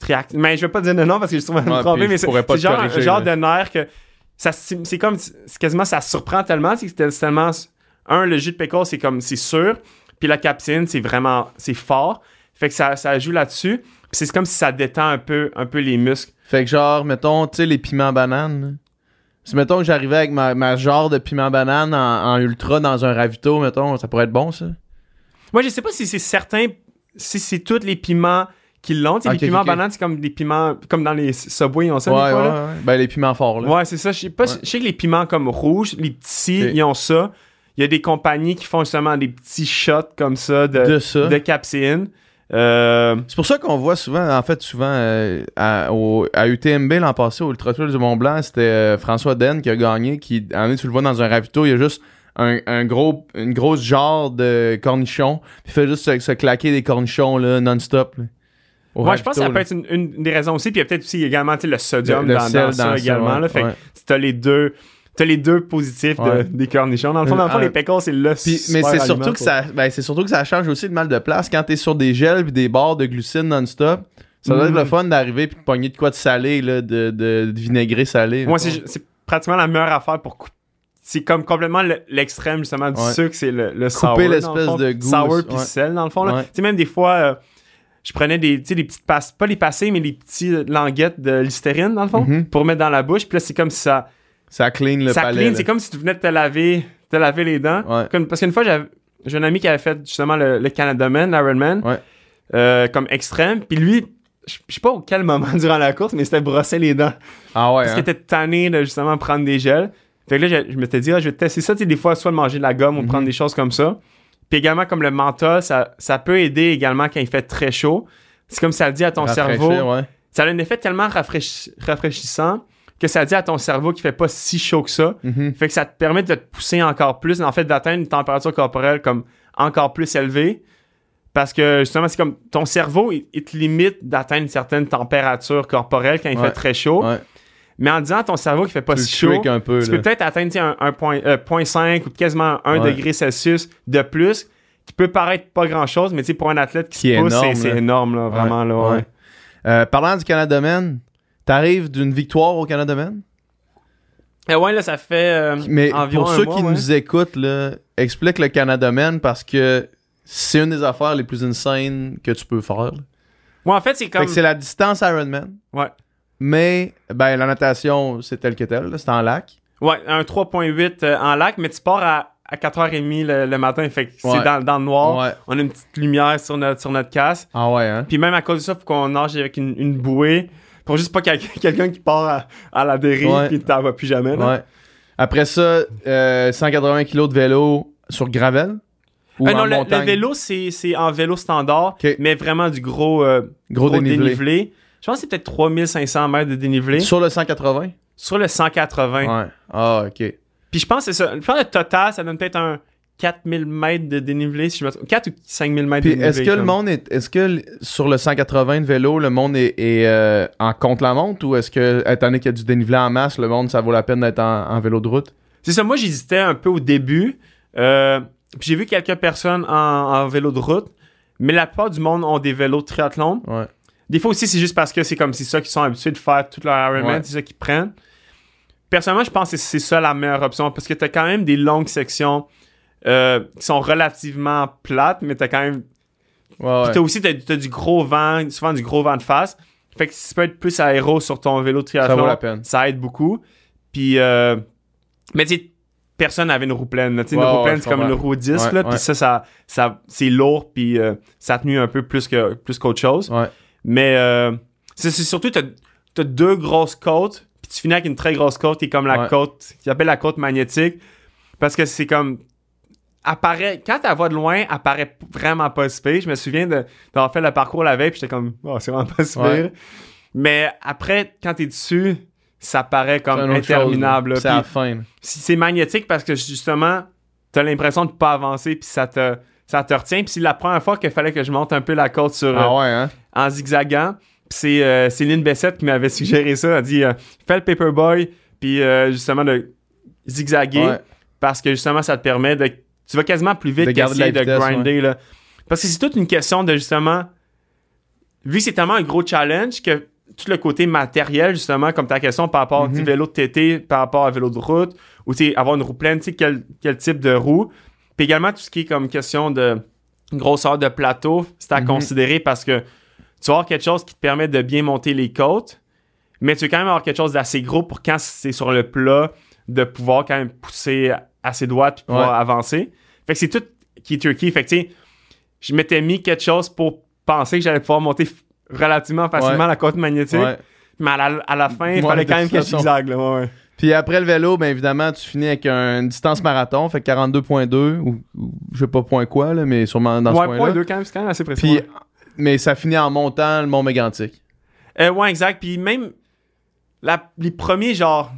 triac- mais je vais pas dire le nom parce que je trouve me tromper, mais c'est genre un corriger, genre de nerf que. C'est comme. C'est quasiment. Ça surprend tellement. C'est que c'est tellement. Un, le jus de pécole, c'est comme. C'est sûr. Puis la capsine, c'est vraiment. C'est fort. Fait que ça, ça joue là-dessus. Puis c'est comme si ça détend un peu, un peu les muscles. Fait que genre, mettons, tu sais, les piments bananes. Si mettons que j'arrivais avec ma, ma genre de piment banane en, en ultra dans un ravito, mettons, ça pourrait être bon ça? Moi, je sais pas si c'est certain, si c'est tous les piments qui l'ont. Tu sais, Ok, les piments bananes, c'est comme des piments, comme dans les Subway, ils ont ça ouais, des ouais, là. ouais. Ben les piments forts là. Ouais, c'est ça. Je sais pas, Ouais. je sais que les piments comme rouges, les petits, ils ont ça. Il y a des compagnies qui font justement des petits shots comme ça de, De ça. de capséine. Euh, C'est pour ça qu'on voit souvent, en fait, souvent euh, à, au- à UTMB l'an passé, au Ultra Trail du Mont Blanc, c'était euh, François Den qui a gagné, qui, en tu le vois dans un ravito, il y a juste un, un gros, une grosse genre de cornichons, puis il fait juste se, se claquer des cornichons là, non-stop. ouais, je pense que ça peut être une, une des raisons aussi. Puis il y a peut-être aussi également le sodium Le- le dans, ça dans ça, également. ouais, là. Fait ouais. que t'as les deux. T'as les deux positifs de- des cornichons. Dans le fond, dans le fond Euh, les pécores, c'est le Puis- mais super c'est surtout que ça ben, c'est surtout que ça change aussi le mal de place quand t'es sur des gels puis des barres de glucides non-stop. Ça doit être le fun d'arriver puis de pogner de quoi de salé là, de, de, de vinaigré salé. Moi, c'est pratiquement la meilleure affaire pour couper. C'est comme complètement le- l'extrême justement du Ouais. sucre, c'est le, le. Couper le l'espèce de goût, Sour puis ouais. sel, dans le fond. Ouais. Tu sais, même des fois, euh, je prenais des, des petites passes, pas les passés, mais les petits euh, languettes de listérine, dans le fond, Mhm. pour mettre dans la bouche. Puis là, c'est comme si ça, ça clean le ça palais. clean. là. C'est comme si tu venais de te laver, te laver les dents. Ouais. Comme- parce qu'une fois, j'ai un ami qui avait fait justement le, le Canada Man, l'Ironman, Ouais. euh, comme extrême. Puis lui, je sais pas au quel moment durant la course, mais il s'était brossé les dents. Ah ouais. Parce hein. qu'il était tanné de justement prendre des gels. Fait que là, je, je m'étais dit, ah, je vais tester ça. Tu sais, des fois, soit de manger de la gomme ou Mhm. prendre des choses comme ça. Puis également, comme le menthol, ça, ça peut aider également quand il fait très chaud. C'est comme ça dit à ton Rafraîchir, cerveau. ouais. Ça a un effet tellement rafraîchi- rafraîchissant que ça dit à ton cerveau qu'il fait pas si chaud que ça. Mhm. Fait que ça te permet de te pousser encore plus, en fait, d'atteindre une température corporelle comme encore plus élevée. Parce que justement, c'est comme ton cerveau, il, il te limite d'atteindre une certaine température corporelle quand il Ouais. fait très chaud. Ouais. Mais en disant à ton cerveau qu'il fait pas Tu si chaud, un peu. tu peux peut-être atteindre un, un point, euh, point 5 ou quasiment 1 Ouais. degré Celsius de plus, qui peut paraître pas grand-chose, mais pour un athlète qui, Qui se pousse, c'est- énorme, là. vraiment. Là. Euh, parlant du Canada Men, t'arrives d'une victoire au Canada Men? Et ouais, là, ça fait euh, Mais environ pour un ceux mois, qui ouais. nous écoutent, là, explique le Canada parce que c'est une des affaires les plus insane que tu peux faire. là. Ouais, en fait, c'est comme... c'est la distance Ironman. Ouais. Mais ben la natation, c'est tel que tel, là, c'est en lac. Ouais, un 3.8 euh, en lac, mais tu pars à, à 4h30 le, le matin, fait que c'est Ouais. dans, dans le noir. Ouais. On a une petite lumière sur notre, sur notre casque. Ah ouais, hein? Puis même à cause de ça, faut qu'on nage avec une, une bouée pour juste pas quelqu'un qui part à, à la dérive Ouais. puis t'en vas plus jamais. là. Ouais. Après ça, euh, 180 kg de vélo sur gravel. Ou Euh, en non, le, vélo, c'est en vélo standard, mais vraiment du gros, euh, Gros, dénivelé. Je pense que c'est peut-être 3500 mètres de dénivelé Sur le 180? sur le 180. Ouais. Ah, ok. Puis je pense que c'est ça. Je pense que le total, ça donne peut-être un 4000 mètres de dénivelé, si je me trompe. 4 ou 5000 mètres de dénivelé. est-ce que le monde est. Est-ce que sur le 180 de vélo, le monde est, est, euh, en contre-la-montre ou est-ce que, étant donné qu'il y a du dénivelé en masse, le monde, ça vaut la peine d'être en, en vélo de route? C'est ça, moi j'hésitais un peu au début. Euh, puis j'ai vu quelques personnes en, en vélo de route. Mais la plupart du monde ont des vélos de triathlon. Ouais. Des fois aussi, c'est juste parce que c'est comme c'est ça qu'ils sont habitués de faire toute leur Ironman, Ouais. c'est ça qu'ils prennent. Personnellement, je pense que c'est ça la meilleure option parce que t'as quand même des longues sections euh, qui sont relativement plates, mais t'as quand même. Ouais, Puis t'as aussi t'as, t'as du gros vent, souvent du gros vent de face. Fait que si tu peux être plus aéro sur ton vélo de triathlon, Ça vaut la peine. ça aide beaucoup. Puis, euh, mais tu personne n'avait une roue pleine. Ouais, une roue pleine, c'est comme une roue 10. Ouais, là, ouais. Puis ça, ça, ça c'est lourd, puis euh, ça a tenu un peu plus que plus qu'autre chose. Mais euh, c'est c'est surtout, t'as as deux grosses côtes, puis tu finis avec une très grosse côte qui est comme la côte, qui s'appelle la côte magnétique, parce que c'est comme apparaît quand ta voix de loin apparaît vraiment pas si pire. Je me souviens d'avoir fait le parcours la veille, puis j'étais comme oh, c'est vraiment pas si Ouais. Mais après quand t'es dessus, ça paraît comme interminable. C'est la fin. c'est magnétique parce que justement, t'as l'impression de pas avancer, puis ça te ça te retient. Puis c'est la première fois qu'il fallait que je monte un peu la côte sur, Ah ouais, hein? en zigzagant. Puis c'est euh, Céline Bessette qui m'avait suggéré ça. Elle a dit euh, fais le paperboy, puis euh, justement de zigzaguer, Ouais. parce que justement ça te permet de. Tu vas quasiment plus vite qu'essayer de vitesse, grinder. Là. Parce que c'est toute une question de justement. Vu que c'est tellement un gros challenge que tout le côté matériel, justement, comme ta question par rapport Mhm. au vélo de TT, par rapport à vélo de route, ou tu sais, avoir une roue pleine, tu sais, quel, quel type de roue. Puis également tout ce qui est comme question de grosseur de plateau, c'est à Mhm. considérer parce que tu vas avoir quelque chose qui te permet de bien monter les côtes, mais tu veux quand même avoir quelque chose d'assez gros pour quand c'est sur le plat, de pouvoir quand même pousser assez droit puis pouvoir Ouais. avancer. Fait que c'est tout qui est tricky. Fait que tu sais, je m'étais mis quelque chose pour penser que j'allais pouvoir monter relativement facilement Ouais. la côte magnétique, Ouais. mais à la, à la fin, il fallait quand même que je zigzague. Puis après le vélo, ben évidemment, tu finis avec un- une distance marathon, fait 42.2 ou, ou je sais pas point quoi, là, mais sûrement dans ce Ouais, coin-là. point quand même, c'est quand même assez précis. Puis, mais ça finit en montant le Mont Mégantic. Euh, ouais, exact. Puis même la- les premiers, genre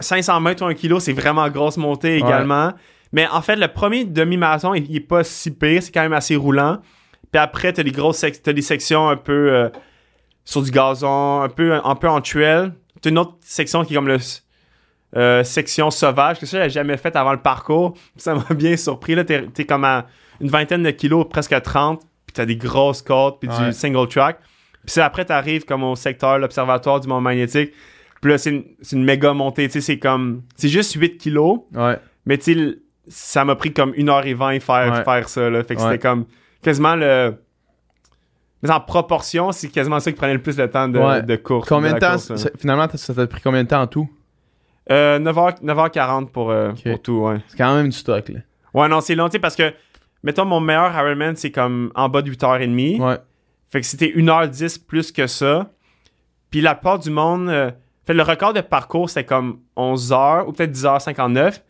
500 mètres ou 1 kilo, c'est vraiment grosse montée également. Mais en fait, le premier demi-marathon, il, il est pas si pire. C'est quand même assez roulant. Puis après, t'as des grosses sec- t'as des sections un peu euh, sur du gazon, un peu, un peu en trail. T'as une autre section qui est comme le euh, section sauvage, que ça, j'avais jamais fait avant le parcours. Ça m'a bien surpris. Là, t'es, t'es comme à une vingtaine de kilos, presque à 30. Puis t'as des grosses côtes, puis Ouais. du single track. Puis c'est après, t'arrives comme au secteur, l'observatoire du Mont Magnétique. Puis là, c'est une, méga montée. Tu sais, c'est comme. C'est juste 8 kilos. Ouais. Mais tu sais, ça m'a pris comme 1h20 faire, Ouais. faire ça. Là. Fait que Ouais. c'était comme quasiment le. Mais en proportion, c'est quasiment ça qui prenait le plus de temps de, Ouais. de course. Combien de temps, course, hein. finalement, ça t'a pris combien de temps en tout? Euh, 9h, 9h40 pour, euh, pour tout, ouais. C'est quand même du stock, là. Ouais, non, c'est long, tu sais, parce que, mettons, mon meilleur Ironman, c'est comme en bas de 8h30. Ouais. Fait que c'était 1h10 plus que ça. Puis la part du monde. euh, fait le record de parcours, c'était comme 11h ou peut-être 10h59.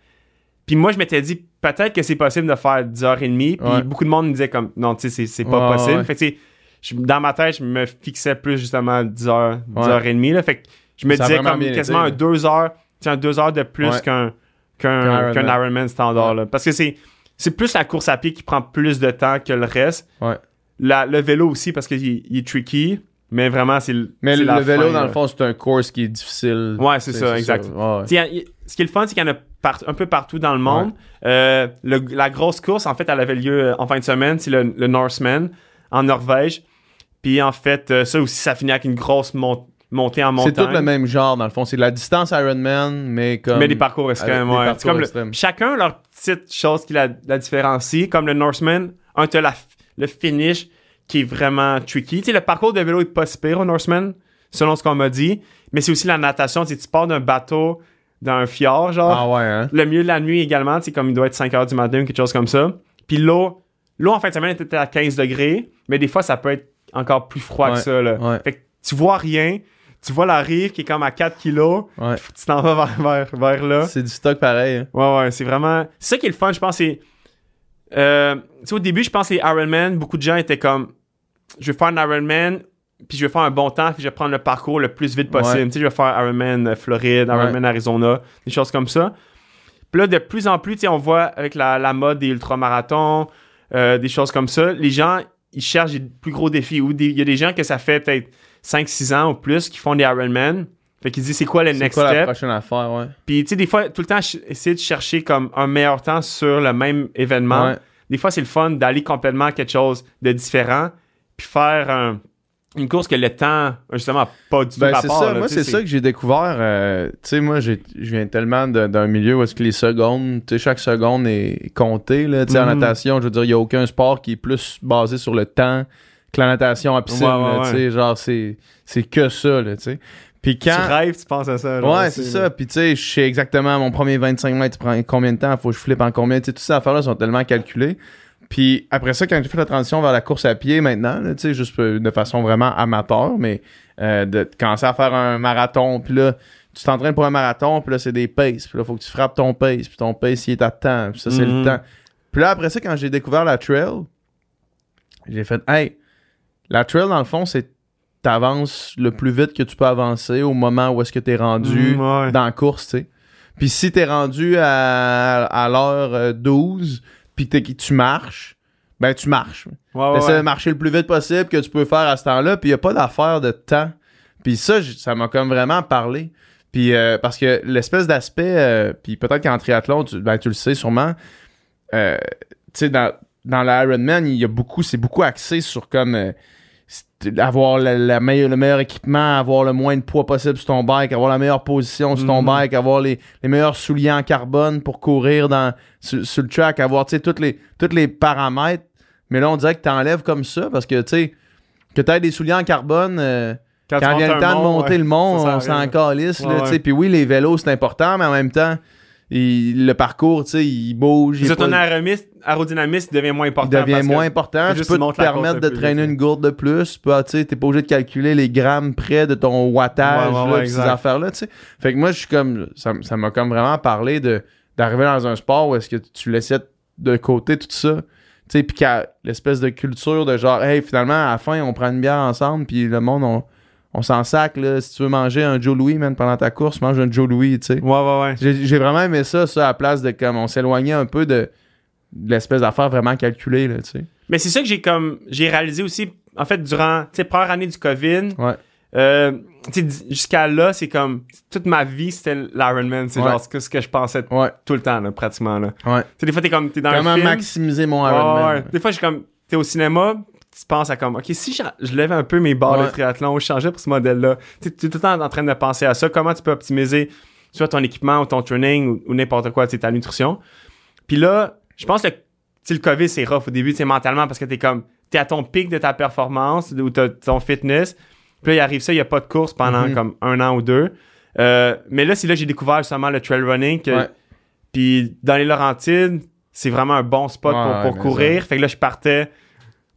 Puis moi, je m'étais dit, peut-être que c'est possible de faire 10h30. Puis Ouais. beaucoup de monde me disait, comme, non, tu sais, c'est- pas Ouais, possible. ouais. Fait que, je- dans ma tête, je me fixais plus justement à 10h, Ouais. 10h30. Là. Fait que je me Ça disais comme quasiment un été, 2 heures, tu sais, un 2 heures de plus qu'un Qu'un qu'un Ironman. standard. là. Parce que c'est c'est plus la course à pied qui prend plus de temps que le reste. La- le vélo aussi, parce qu'il il est tricky, mais vraiment, c'est le Mais c'est le, la vélo, fin, dans le fond, c'est un course qui est difficile. Ouais, c'est ça, exact. Ouais, ouais. Ce qui est le fun, c'est qu'il y en a par- un peu partout dans le monde. Euh, le- la grosse course, en fait, elle avait lieu euh, en fin de semaine. C'est le, le Norseman en Norvège. Puis en fait, euh, ça aussi, ça finit avec une grosse mon- montée en C'est montagne. tout le même genre, dans le fond. C'est la distance Ironman, mais comme. Mais des parcours extrêmes, des ouais. parcours C'est comme le- extrêmes. chacun leur petite chose qui la, la différencie. Comme le Norseman, un, t'as le finish qui est vraiment tricky. Tu sais, le parcours de vélo est pas si pire au Norseman, selon ce qu'on m'a dit. Mais c'est aussi la natation. Tu sais, tu pars d'un bateau dans un fjord, genre. Ah ouais, hein? Le milieu de la nuit également, tu sais, comme il doit être 5 heures du matin ou quelque chose comme ça. Puis l'eau, l'eau en fin de semaine était à 15 degrés, mais des fois, ça peut être encore plus froid que ça, là. ouais. Fait que tu vois rien, tu vois la rive qui est comme à 4 kilos, Ouais. tu t'en vas vers, vers, vers là. C'est du stock pareil. hein. Ouais, ouais, c'est vraiment. C'est ça qui est le fun, je pense. C'est. Euh, tu sais, au début, je pense que les Ironman, beaucoup de gens étaient comme. Je vais faire un Ironman, puis je vais faire un bon temps, puis je vais prendre le parcours le plus vite possible. Ouais. Tu sais, je vais faire Ironman euh, Floride, Ironman Arizona, des choses comme ça. Puis là, de plus en plus, tu sais, on voit avec la, la mode des ultramarathons, euh, des choses comme ça, les gens, ils cherchent des plus gros défis. Ou il y a des gens que ça fait peut-être 5-6 ans ou plus qui font des Ironman. Fait qu'ils disent, c'est quoi le next quoi la step? prochaine affaire, ouais? Puis, tu sais, des fois, tout le temps, essayer de chercher comme un meilleur temps sur le même événement. Ouais. des fois, c'est le fun d'aller complètement à quelque chose de différent, puis faire un- une course que le temps, justement, pas du tout Ben, rapport. ça. là, Moi, tu c'est ça que j'ai découvert. euh, tu sais, moi, je viens tellement d'un milieu où est-ce que les secondes, tu sais, chaque seconde est comptée. Là. Tu sais, En natation, je veux dire, il n'y a aucun sport qui est plus basé sur le temps que la natation à piscine. Ouais, ouais, là, ouais. tu sais, genre, c'est c'est que ça. Tu sais. Puis quand. Tu rêves, tu penses à ça. genre, Ouais, c'est ça. Puis tu sais, je sais exactement mon premier 25 mètres, il prend combien de temps, faut que je flippe en combien? Tu sais, toutes ces affaires-là sont tellement calculées. Puis après ça, quand j'ai fait la transition vers la course à pied maintenant, tu sais, juste euh, de façon vraiment amateur, mais euh, de commencer à faire un marathon, puis là, tu t'entraînes pour un marathon, puis là, c'est des paces, puis là, faut que tu frappes ton pace, puis ton pace, il est à temps, puis ça, c'est Mhm. le temps. Puis là, après ça, quand j'ai découvert la trail, j'ai fait, hey, la trail, dans le fond, c'est t'avances le plus vite que tu peux avancer au moment où est-ce que t'es rendu ouais. dans la course, tu sais. Puis si t'es rendu à, à l'heure euh, 12, puis que tu marches, ben tu marches. Ouais, T'essaies ouais. de marcher le plus vite possible que tu peux faire à ce temps-là, puis il a pas d'affaire de temps. Puis ça, ça m'a comme vraiment parlé. Puis euh, parce que l'espèce d'aspect, euh, puis peut-être qu'en triathlon, tu, ben, tu le sais sûrement, euh, tu sais, dans, dans l'Ironman, il y a beaucoup, c'est beaucoup axé sur comme avoir la, la meilleure- le meilleur équipement, avoir le moins de poids possible sur ton bike, avoir la meilleure position sur ton Mhm. bike, avoir les, les meilleurs souliers en carbone pour courir dans, sur, sur le track, avoir tous les, tous les paramètres. Mais là, on dirait que tu enlèves comme ça parce que tu sais, que tu des souliers en carbone. euh, tu quand vient le temps de mont, monter ouais, le mont, on s'en calisse. Puis oui, les vélos, c'est important, mais en même temps, il- le parcours, tu sais, il bouge. il C'est ton pas- aérodynamiste, aérodynamiste devient moins il important. devient parce que- moins important. Tu peux te permettre un de traîner une gourde de plus. Tu peux, tu sais, t'es pas obligé de calculer les grammes près de ton wattage, Ouais, ouais, là, ouais, pis ces affaires-là, tu sais. Fait que moi, je suis comme, ça m'a comme vraiment parlé de, d'arriver dans un sport où est-ce que tu laissais de côté tout ça. Tu sais, puis qu'à l'espèce de culture de genre, hey, finalement, à la fin, on prend une bière ensemble, puis le monde, on, on s'en sac, là. Si tu veux manger un Joe Louis, man, pendant ta course, mange un Joe Louis, tu sais. Ouais, ouais, ouais. J'ai j'ai vraiment aimé ça, ça, à la place de comme on s'éloignait un peu de, de l'espèce d'affaire vraiment calculée, là, tu sais. Mais c'est ça que j'ai comme j'ai réalisé aussi en fait durant tu sais première année du Covid. Ouais. euh, jusqu'à là, c'est comme toute ma vie c'était l'Ironman, c'est Ouais. genre ce que, ce que je pensais Ouais, tout le temps là, pratiquement là. ouais. Tu sais des fois t'es comme t'es dans Comment un film. maximiser mon Ironman? ouais. Des fois je suis comme t'es au cinéma, tu penses à comme OK, si je, je lève un peu mes barres Ouais. de triathlon, je changeais pour ce modèle là. Tu t'es tout le temps en train de penser à ça, comment tu peux optimiser soit ton équipement ou ton training ou, ou n'importe quoi, tu ta nutrition. Puis là, je pense que tu le COVID, c'est rough au début, tu sais, mentalement, parce que t'es comme, t'es à ton pic de ta performance ou de ton fitness. Puis là, il arrive ça, il n'y a pas de course pendant Mhm. comme un an ou deux. Euh, mais là, c'est là que j'ai découvert justement le trail running. que- Ouais. Puis dans les Laurentides, c'est vraiment un bon spot Ouais, pour, courir. Fait que là, je partais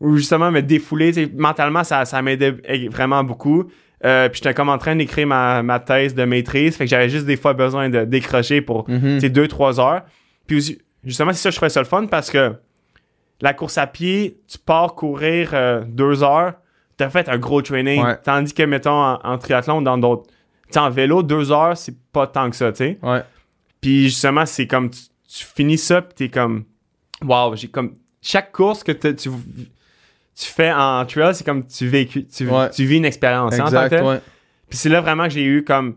ou justement me défouler. Mentalement, ça, ça m'aidait eh, vraiment beaucoup. Euh, puis j'étais comme en train d'écrire ma, ma thèse de maîtrise. Fait que j'avais juste des fois besoin de décrocher pour Mhm. c'est deux, trois heures. Puis aussi- justement, c'est ça, je trouvais ça le fun parce que la course à pied, tu pars courir euh, deux heures, t'as fait un gros training. Ouais. Tandis que, mettons, en, en triathlon, dans d'autres. En vélo, deux heures, c'est pas tant que ça, tu sais. Ouais. Puis justement, c'est comme tu, tu finis ça, puis t'es comme, waouh, j'ai comme. Chaque course que tu, tu fais en trail, c'est comme tu, vécu, tu, Ouais. tu vis une expérience. hein, en tant que Exact, tel. ouais. Puis c'est là vraiment que j'ai eu comme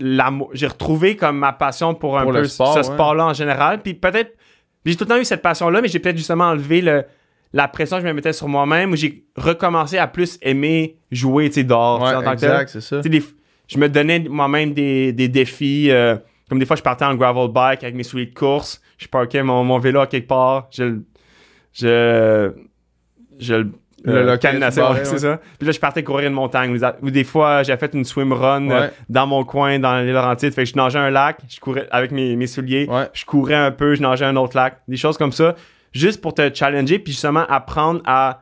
l'amour- j'ai retrouvé comme ma passion pour un Pour peu sport, ce ouais. sport-là en général. Puis peut-être j'ai tout le temps eu cette passion-là, mais j'ai peut-être justement enlevé le, la pression que je me mettais sur moi-même où j'ai recommencé à plus aimer jouer tu sais, dehors en tant que tel. exact, c'est ça. Des- je me donnais moi-même des, des défis. euh, comme des fois, je partais en gravel bike avec mes souliers de course. Je parquais mon, mon vélo à quelque part. Je. Je le. Le euh, tu ouais, c'est ouais. ça. Puis là, je partais courir une montagne. Ou- des fois, j'ai fait une swim run euh, dans mon coin, dans les Laurentides. Fait que je nageais un lac, je courais avec mes, mes souliers. Je courais un peu, je nageais un autre lac. Des choses comme ça. Juste pour te challenger, puis justement apprendre à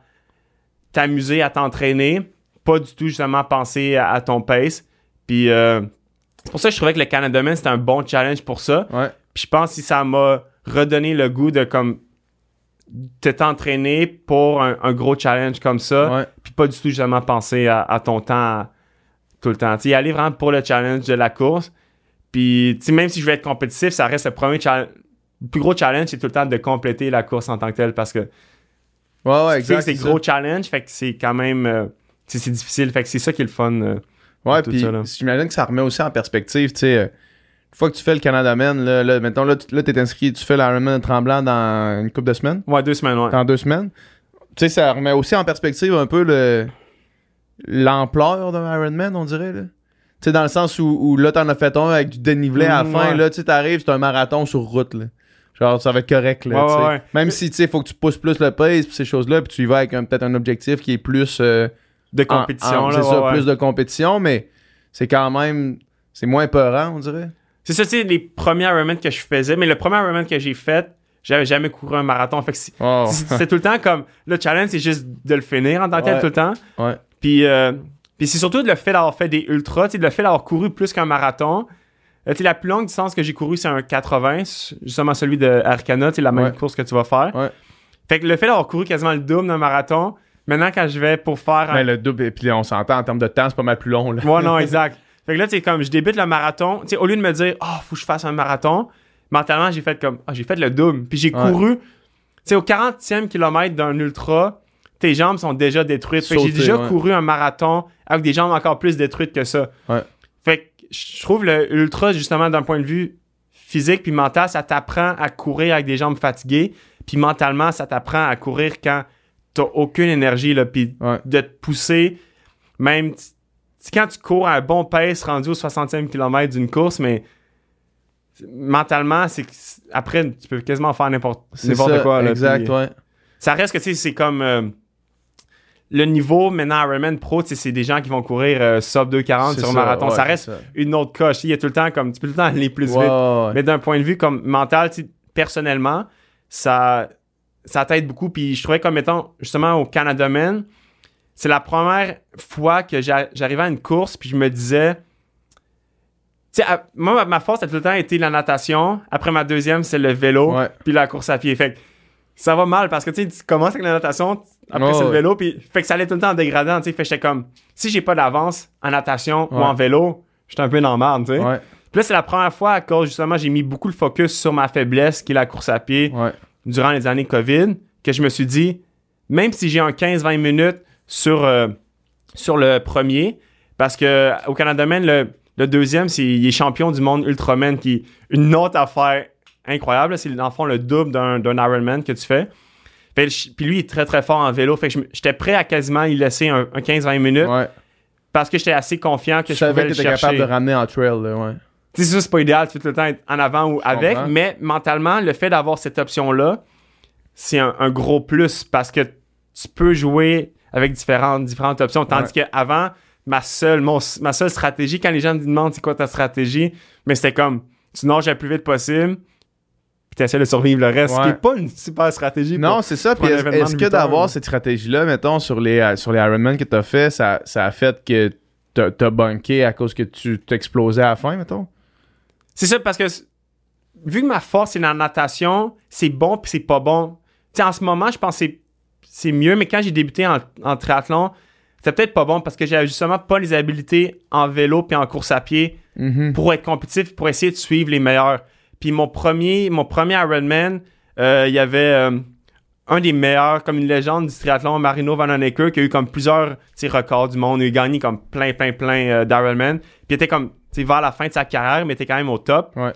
t'amuser, à t'entraîner. Pas du tout, justement, penser à, à ton pace. Puis euh, c'est pour ça que je trouvais que le Canada Man, c'était un bon challenge pour ça. Puis je pense que ça m'a redonné le goût de comme te t'entraîner pour un, un gros challenge comme ça. Puis pas du tout justement penser à, à ton temps tout le temps. Tu aller vraiment pour le challenge de la course. Puis même si je veux être compétitif, ça reste le premier challenge. Le plus gros challenge, c'est tout le temps de compléter la course en tant que telle parce que Ouais, ouais, exact. c'est gros challenge, fait que c'est quand même euh, c'est difficile. Fait que c'est ça qui est le fun. euh. Ouais, puis j'imagine que ça remet aussi en perspective, tu sais, euh, Une fois que tu fais le Canada Men, là, là mettons, là, tu là, t'es inscrit, tu fais l'Ironman Tremblant dans une couple de semaines, Ouais, deux semaines, ouais. dans deux semaines? Tu sais, ça remet aussi en perspective un peu le l'ampleur d'un Ironman, on dirait, là. Tu sais, dans le sens où, où là, t'en as fait un avec du dénivelé à la Mm, fin, ouais. là, tu sais, t'arrives, c'est un marathon sur route, là. Genre, ça va être correct, là, Ouais, ouais. Même si, tu sais, faut que tu pousses plus le pace, pis ces choses-là, puis tu y vas avec peut-être un objectif qui est plus... euh, De compétition, en- là. C'est ça, plus de compétition, mais c'est quand même... C'est moins peurant, on dirait. C'est ça, tu sais, les premiers Ironman que je faisais, mais le premier Ironman que j'ai fait, j'avais jamais couru un marathon. Fait que c'est- Oh. c'est c'est tout le temps comme. Le challenge, c'est juste de le finir en tant que tel tout le temps. Ouais. Puis, euh, puis c'est surtout le fait d'avoir fait des ultras, sais, le fait d'avoir couru plus qu'un marathon. Euh, la plus longue distance que j'ai couru, c'est un 80, justement celui de Arcana, c'est la même Ouais. course que tu vas faire. Ouais. Fait que le fait d'avoir couru quasiment le double d'un marathon, maintenant quand je vais pour faire un- Mais le double, et puis on s'entend en termes de temps, c'est pas mal plus long, là. Ouais, non, exact. Fait que là, tu sais, comme je débute le marathon, tu sais, au lieu de me dire, ah, faut que je fasse un marathon, mentalement, j'ai fait comme, ah, j'ai fait le double. Puis j'ai Ouais. couru, tu sais, au 40e kilomètre d'un ultra, tes jambes sont déjà détruites. Fait que j'ai déjà ouais. couru un marathon avec des jambes encore plus détruites que ça. Ouais. Fait que je trouve le ultra, justement, d'un point de vue physique puis mental, ça t'apprend à courir avec des jambes fatiguées. Puis mentalement, ça t'apprend à courir quand t'as aucune énergie, là, puis Ouais. de te pousser, même quand tu cours à un bon pace rendu au 60e kilomètre d'une course, mais mentalement, c'est après, tu peux quasiment faire n'importe quoi. là, exact, puis ouais. Ça reste que, tu sais, c'est comme... euh, le niveau, maintenant, Ironman Pro, tu sais, c'est des gens qui vont courir euh, sub 240 C'est sur ça, marathon. ouais, ça reste ça. une autre coche. Il y a tout le temps comme... Tu peux tout le temps aller plus vite. ouais. Mais d'un point de vue comme mental, personnellement, ça, ça t'aide beaucoup. Puis je trouvais comme étant justement au Canada Men, c'est la première fois que j'a- j'arrivais à une course puis je me disais, tu sais, moi ma- force a tout le temps été la natation. Après ma deuxième, c'est le vélo Ouais. puis la course à pied. Fait que ça va mal parce que tu commences avec la natation, après c'est le vélo puis fait que ça allait tout le temps en dégradant. Tu sais, fait j'étais comme, si j'ai pas d'avance en natation ou en vélo, j'étais un peu dans la merde, tu sais. Ouais, Puis là, c'est la première fois à cause, justement, j'ai mis beaucoup le focus sur ma faiblesse, qui est la course à pied, durant les années COVID, que je me suis dit, même si j'ai un 15-20 minutes sur, euh, sur le premier, parce que au Canada Men, le, le deuxième, c'est, il est champion du monde Ultraman, qui est une autre affaire incroyable. C'est, dans le fond, le double d'un, d'un Ironman que tu fais. Fait Puis lui, il est très, très fort en vélo. Fait que j'étais prêt à quasiment y laisser un, un 15-20 minutes ouais. parce que j'étais assez confiant que Je je, savais pouvais que le chercher. capable de ramener en trail, là, ouais. Tu sais, c'est pas idéal, tout le temps être en avant ou avec, mais mentalement, le fait d'avoir cette option-là, c'est un, un gros plus parce que tu peux jouer avec différentes, différentes options. Tandis qu'avant, ma seule, mon- ma seule stratégie, quand les gens me demandent c'est quoi ta stratégie, mais c'était comme tu nages le plus vite possible, puis tu essaies de survivre le reste, ce qui n'est pas une super stratégie. Non, pour- c'est ça. Puis est-ce que d'avoir cette stratégie-là, mettons, sur les, euh, sur les Ironman que t'as fait, ça, ça a fait que t'as t'as bunké à cause que tu t'explosais à la fin, mettons? C'est ça, parce que vu que ma force c'est la natation, c'est bon puis c'est pas bon. Tu sais, en ce moment, je pense que c'est- c'est mieux, mais quand j'ai débuté en, en triathlon, c'était peut-être pas bon parce que j'avais justement pas les habilités en vélo puis en course à pied Mhm. pour être compétitif, pour essayer de suivre les meilleurs. Puis mon premier, mon premier Ironman, euh, il y avait euh, un des meilleurs, comme une légende du triathlon, Marino Van Honecker, qui a eu comme plusieurs records du monde. Il a gagné comme plein, plein, plein euh, d'Ironman. Puis il était comme, tu vers la fin de sa carrière, mais il était quand même au top. Ouais.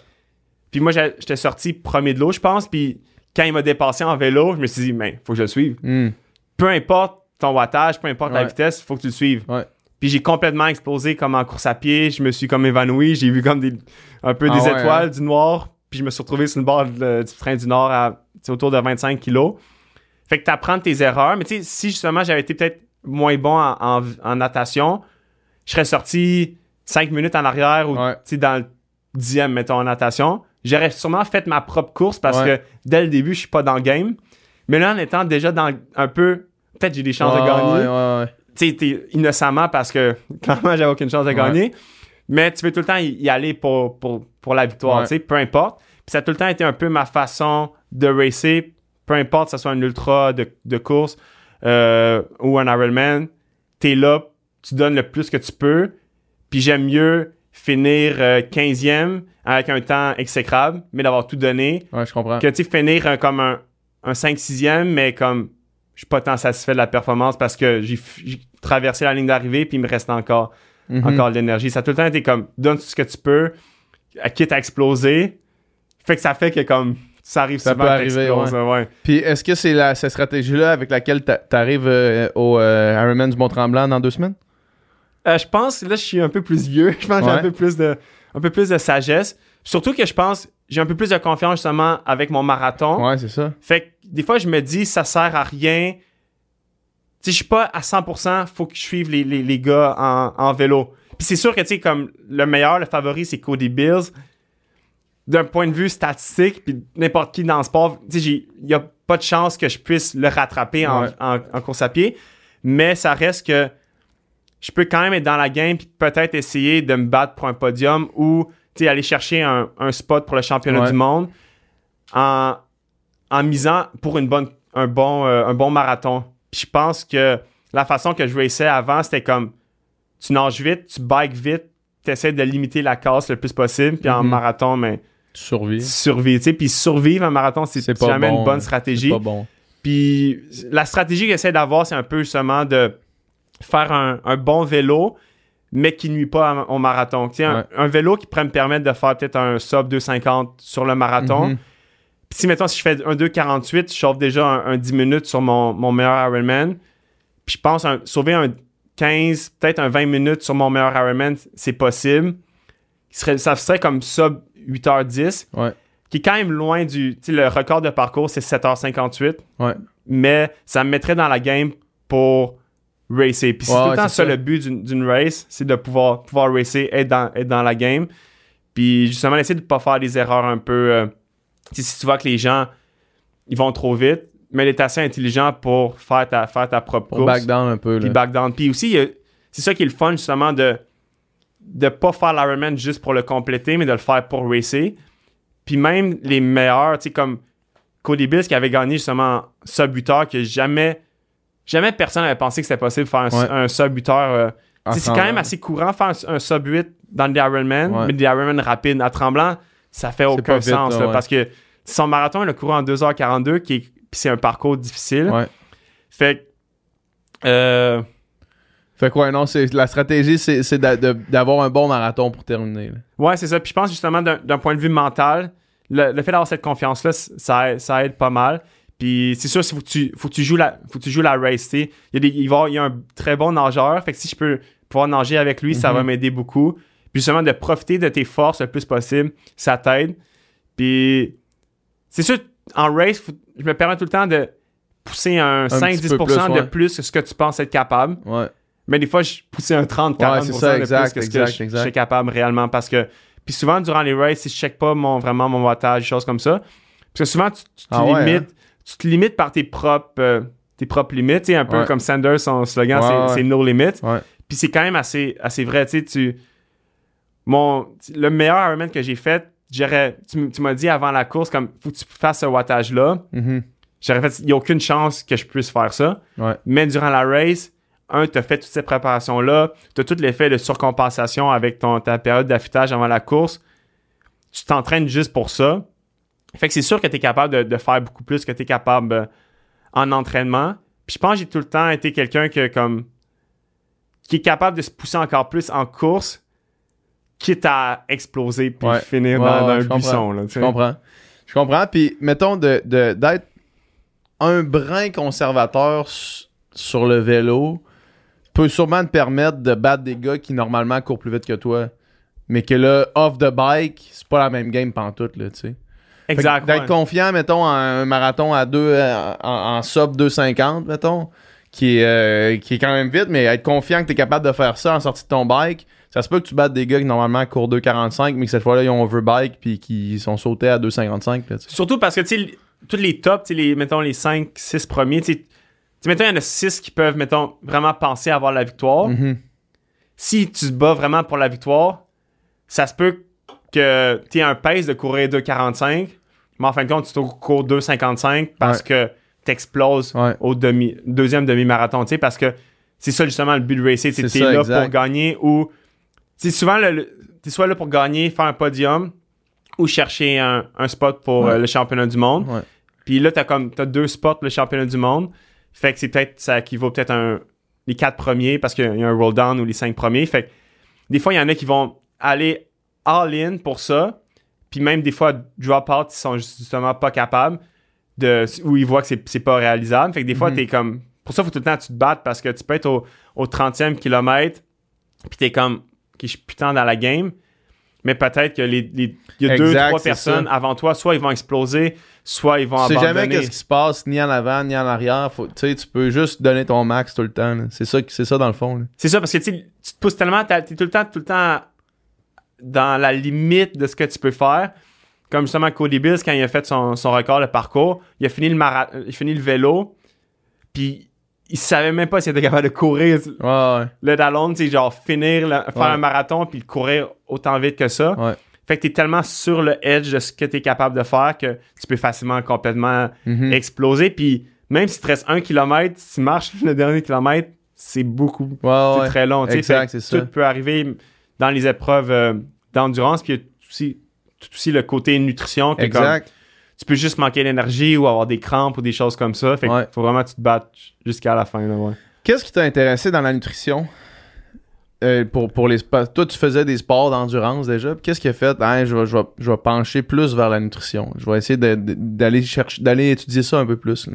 Puis moi, j'étais sorti premier de l'eau, je pense. Puis quand il m'a dépassé en vélo, je me suis dit, mais faut que je le suive. Hmm. Peu importe ton wattage, peu importe la vitesse, faut que tu le suives. Ouais. Puis j'ai complètement explosé comme en course à pied. Je me suis comme évanoui. J'ai vu comme des, un peu Ah des ouais, étoiles hein? du noir. Puis je me suis retrouvé sur le bord de- du train du Nord à autour de 25 kilos. Fait que tu apprends tes erreurs. Mais tu sais, si justement j'avais été peut-être moins bon en, en- en natation, je serais sorti 5 minutes en arrière ou dans le dixième, mettons, en natation. J'aurais sûrement fait ma propre course parce Ouais. que dès le début, je suis pas dans le game. Mais là, en étant déjà dans un peu. Peut-être j'ai des chances de gagner ouais, ouais, ouais. tu sais, t'es innocemment parce que clairement, j'avais aucune chance de gagner. Mais tu veux tout le temps y aller pour, pour, pour la victoire, tu sais, peu importe. Puis ça a tout le temps été un peu ma façon de racer, peu importe que ce soit un ultra de, de course euh, ou un Ironman. T'es là, tu donnes le plus que tu peux. Puis j'aime mieux finir euh, 15e avec un temps exécrable, mais d'avoir tout donné, Ouais, je comprends. que tu sais, finir euh, comme un, un 5-6e, mais comme je suis pas tant satisfait de la performance parce que j'ai traversé la ligne d'arrivée puis il me reste encore, Mhm. encore de l'énergie. Ça a tout le temps été comme donne tout ce que tu peux. à quitte à exploser. Fait que ça fait que comme ça arrive Ça souvent peut arriver, ouais. Puis est-ce que c'est la, cette stratégie-là avec laquelle t'a- t'arrives euh, au euh, Ironman du Mont-Tremblant dans deux semaines? Euh, je pense que là, je suis un peu plus vieux. Je pense que j'ai un peu plus de, un peu plus de sagesse. Surtout que je pense, j'ai un peu plus de confiance justement avec mon marathon. Ouais, c'est ça. Fait que des fois, je me dis, ça sert à rien. Tu sais, je suis pas à 100%, faut que je suive les, les, les gars en, en vélo. Puis c'est sûr que, tu sais, comme le meilleur, le favori, c'est Cody Bills. D'un point de vue statistique, puis n'importe qui dans le sport, tu sais, il y a pas de chance que je puisse le rattraper en, Ouais. en, en course à pied. Mais ça reste que je peux quand même être dans la game puis peut-être essayer de me battre pour un podium ou tu sais, aller chercher un, un spot pour le championnat Ouais. du monde en, en misant pour une bonne, un, bon, euh, un bon marathon. Puis je pense que la façon que je raçais avant, c'était comme tu nages vite, tu bikes vite, tu essaies de limiter la casse le plus possible. Puis en Mhm. marathon, mais survis. tu sais. Puis survivre un marathon, c'est jamais bon, une bonne hein. stratégie. Pas bon. Puis la stratégie que j'essaie d'avoir, c'est un peu justement de faire un, un bon vélo, mais qui nuit pas au marathon. Tu sais, un, Ouais. un vélo qui pourrait me permettre de faire peut-être un sub 250 sur le marathon. Mhm. Puis si, mettons, si je fais un 2,48, je chauffe déjà un, un 10 minutes sur mon, mon meilleur Ironman. Puis je pense un- sauver un 15, peut-être un 20 minutes sur mon meilleur Ironman, c'est possible. Serait- ça serait comme sub 8h10, Ouais. qui est quand même loin du... Tu sais, le record de parcours, c'est 7h58 Ouais. mais ça me mettrait dans la game pour racer. Puis c'est Ouais, tout le temps ça, ça. le but d'une, race, c'est de pouvoir, pouvoir racer, être dans, être dans la game. Puis justement, essayer de pas faire des erreurs un peu... euh, si tu vois que les gens, ils vont trop vite, mais d'être assez intelligent pour faire ta, faire ta propre Pour course. back down un peu. Puis back down. Puis aussi, c'est ça qui est le fun, justement, de de pas faire l'Ironman juste pour le compléter, mais de le faire pour racer. Puis même les meilleurs, tu sais, comme Cody Bills qui avait gagné justement sub 8 heures, que jamais, jamais personne n'avait pensé que c'était possible de faire un, Ouais. un sub 8 heures. euh. C'est quand même assez courant de faire un, un sub 8 dans des Ironman, Ouais. mais des Ironman rapides. À tremblant, ça fait aucun vite, sens, là, là, ouais. parce que son marathon, il a couru en 2h42, qui est- c'est un parcours difficile. Fait que, euh, Fait quoi, non, c'est, la stratégie, c'est, c'est d'a- de- d'avoir un bon marathon pour terminer. là. Ouais, c'est ça. Puis je pense justement d'un d'un point de vue mental, le, le fait d'avoir cette confiance-là, ça aide pas mal. Puis c'est sûr, il faut que tu, faut que tu joues la, faut que tu joues la race. tu sais. Il y, a des, il, va, y avoir- il y a un très bon nageur. Fait que si je peux pouvoir nager avec lui, ça Mhm. va m'aider beaucoup. Puis justement, de profiter de tes forces le plus possible, ça t'aide. Puis c'est sûr, en race, faut- je me permets tout le temps de pousser un, petit 5-10% peu plus, de ouais. plus que ce que tu penses être capable. Ouais. Mais des fois, je poussais un 30-40% Ouais, c'est ça, de exact, plus que ce exact, que je, exact. je suis capable réellement. Parce que, puis souvent, durant les races, si je check pas mon, vraiment mon wattage, des choses comme ça, parce que souvent, tu, Ah ouais, limites, tu te limites par tes propres, euh, tes propres limites. Un peu Ouais. comme Sanders, son slogan, Ouais, c'est, ouais. no limits. Puis c'est quand même assez, assez vrai. Tu mon, le meilleur Ironman que j'ai fait, j'aurais, tu, tu m'as dit avant la course, comme, faut que tu fasses ce wattage-là. Mhm. J'aurais fait, il n'y a aucune chance que je puisse faire ça. Mais durant la race, un, tu as fait toutes ces préparations-là, tu as tout l'effet de surcompensation avec ton, ta période d'affûtage avant la course. Tu t'entraînes juste pour ça. Fait que c'est sûr que tu es capable de, de faire beaucoup plus que tu es capable euh, en entraînement. Puis je pense que j'ai tout le temps été quelqu'un que, comme, qui est capable de se pousser encore plus en course, quitte à exploser puis Ouais. finir Ouais, dans, un buisson. Là, tu Je sais. comprends. Je comprends. Puis, mettons, de, de- d'être un brin conservateur sur le vélo peut sûrement te permettre de battre des gars qui normalement courent plus vite que toi. Mais que là, off the bike, c'est pas la même game pantoute, là, tu sais. Exact. D'être ouais. confiant, mettons, en un marathon à deux, euh, en, en sub 250, mettons, qui est, euh, qui est quand même vite, mais être confiant que tu es capable de faire ça en sortie de ton bike, ça se peut que tu battes des gars qui normalement courent 2,45, mais que cette fois-là, ils ont overbike puis qui sont sautés à 2,55. là, tu sais. Surtout parce que, tu sais, tous les tops, les, mettons, les 5, 6 premiers, tu mettons, il y en a 6 qui peuvent, mettons, vraiment penser avoir la victoire. Mhm. Si tu te bats vraiment pour la victoire, ça se peut que tu aies un pace de courir 2,45, mais en fin de compte, tu cours 2,55 parce que tu exploses Ouais. au demi, deuxième demi-marathon, tu parce que c'est ça, justement, le but de racer, tu es ça, là exact. pour gagner ou... Tu souvent, tu es soit là pour gagner, faire un podium ou chercher un, un spot pour Ouais. euh, le championnat du monde. Puis là, comme t'as deux spots pour le championnat du monde. Fait que c'est peut-être ça équivaut peut-être à un les quatre premiers parce qu'il y a un roll down ou les cinq premiers. Fait que des fois, il y en a qui vont aller all-in pour ça. Puis même des fois, drop-out, ils sont justement pas capables de. ou ils voient que c'est, c'est pas réalisable. Fait que des fois, Mhm. t'es comme. Pour ça, faut tout le temps que tu te battes parce que tu peux être au, au 30e kilomètre, puis t'es comme. Je suis putain dans la game. Mais peut-être que les, les- il y a deux, Exact, trois c'est personnes ça. avant toi, soit ils vont exploser, soit ils vont Tu sais abandonner. jamais qu'est-ce qui se passe ni en avant ni en arrière. Faut, tu sais, tu peux juste donner ton max tout le temps. C'est ça, c'est ça dans le fond. C'est ça, parce que tu te pousses tellement, t'es tout le temps, tout le temps dans la limite de ce que tu peux faire. Comme justement Cody Bills, quand il a fait son, son record, le parcours, il a fini le, mara- il a fini le vélo, puis il savait même pas s'il était capable de courir Ouais, ouais. le Dallon, tu sais, genre finir, le- faire Ouais. un marathon, puis courir autant vite que ça. Fait que t'es tellement sur le edge de ce que t'es capable de faire que tu peux facilement complètement Mhm. exploser. Puis même si tu restes un kilomètre, si tu marches le dernier kilomètre, c'est beaucoup c'est très long. tu. Exact, Fait c'est ça. Tout peut arriver dans les épreuves euh, d'endurance. Puis il y a aussi, tout aussi le côté nutrition. que comme, Exact. tu peux juste manquer d'énergie ou avoir des crampes ou des choses comme ça. Fait Ouais. faut vraiment que tu te battes jusqu'à la fin. Ouais. Qu'est-ce qui t'a intéressé dans la nutrition? Euh, pour, pour les Toi, tu faisais des sports d'endurance déjà. Qu'est-ce qui a fait? Hein, je, vais, je, vais, je vais pencher plus vers la nutrition. Je vais essayer d'aller chercher, d'aller étudier ça un peu plus.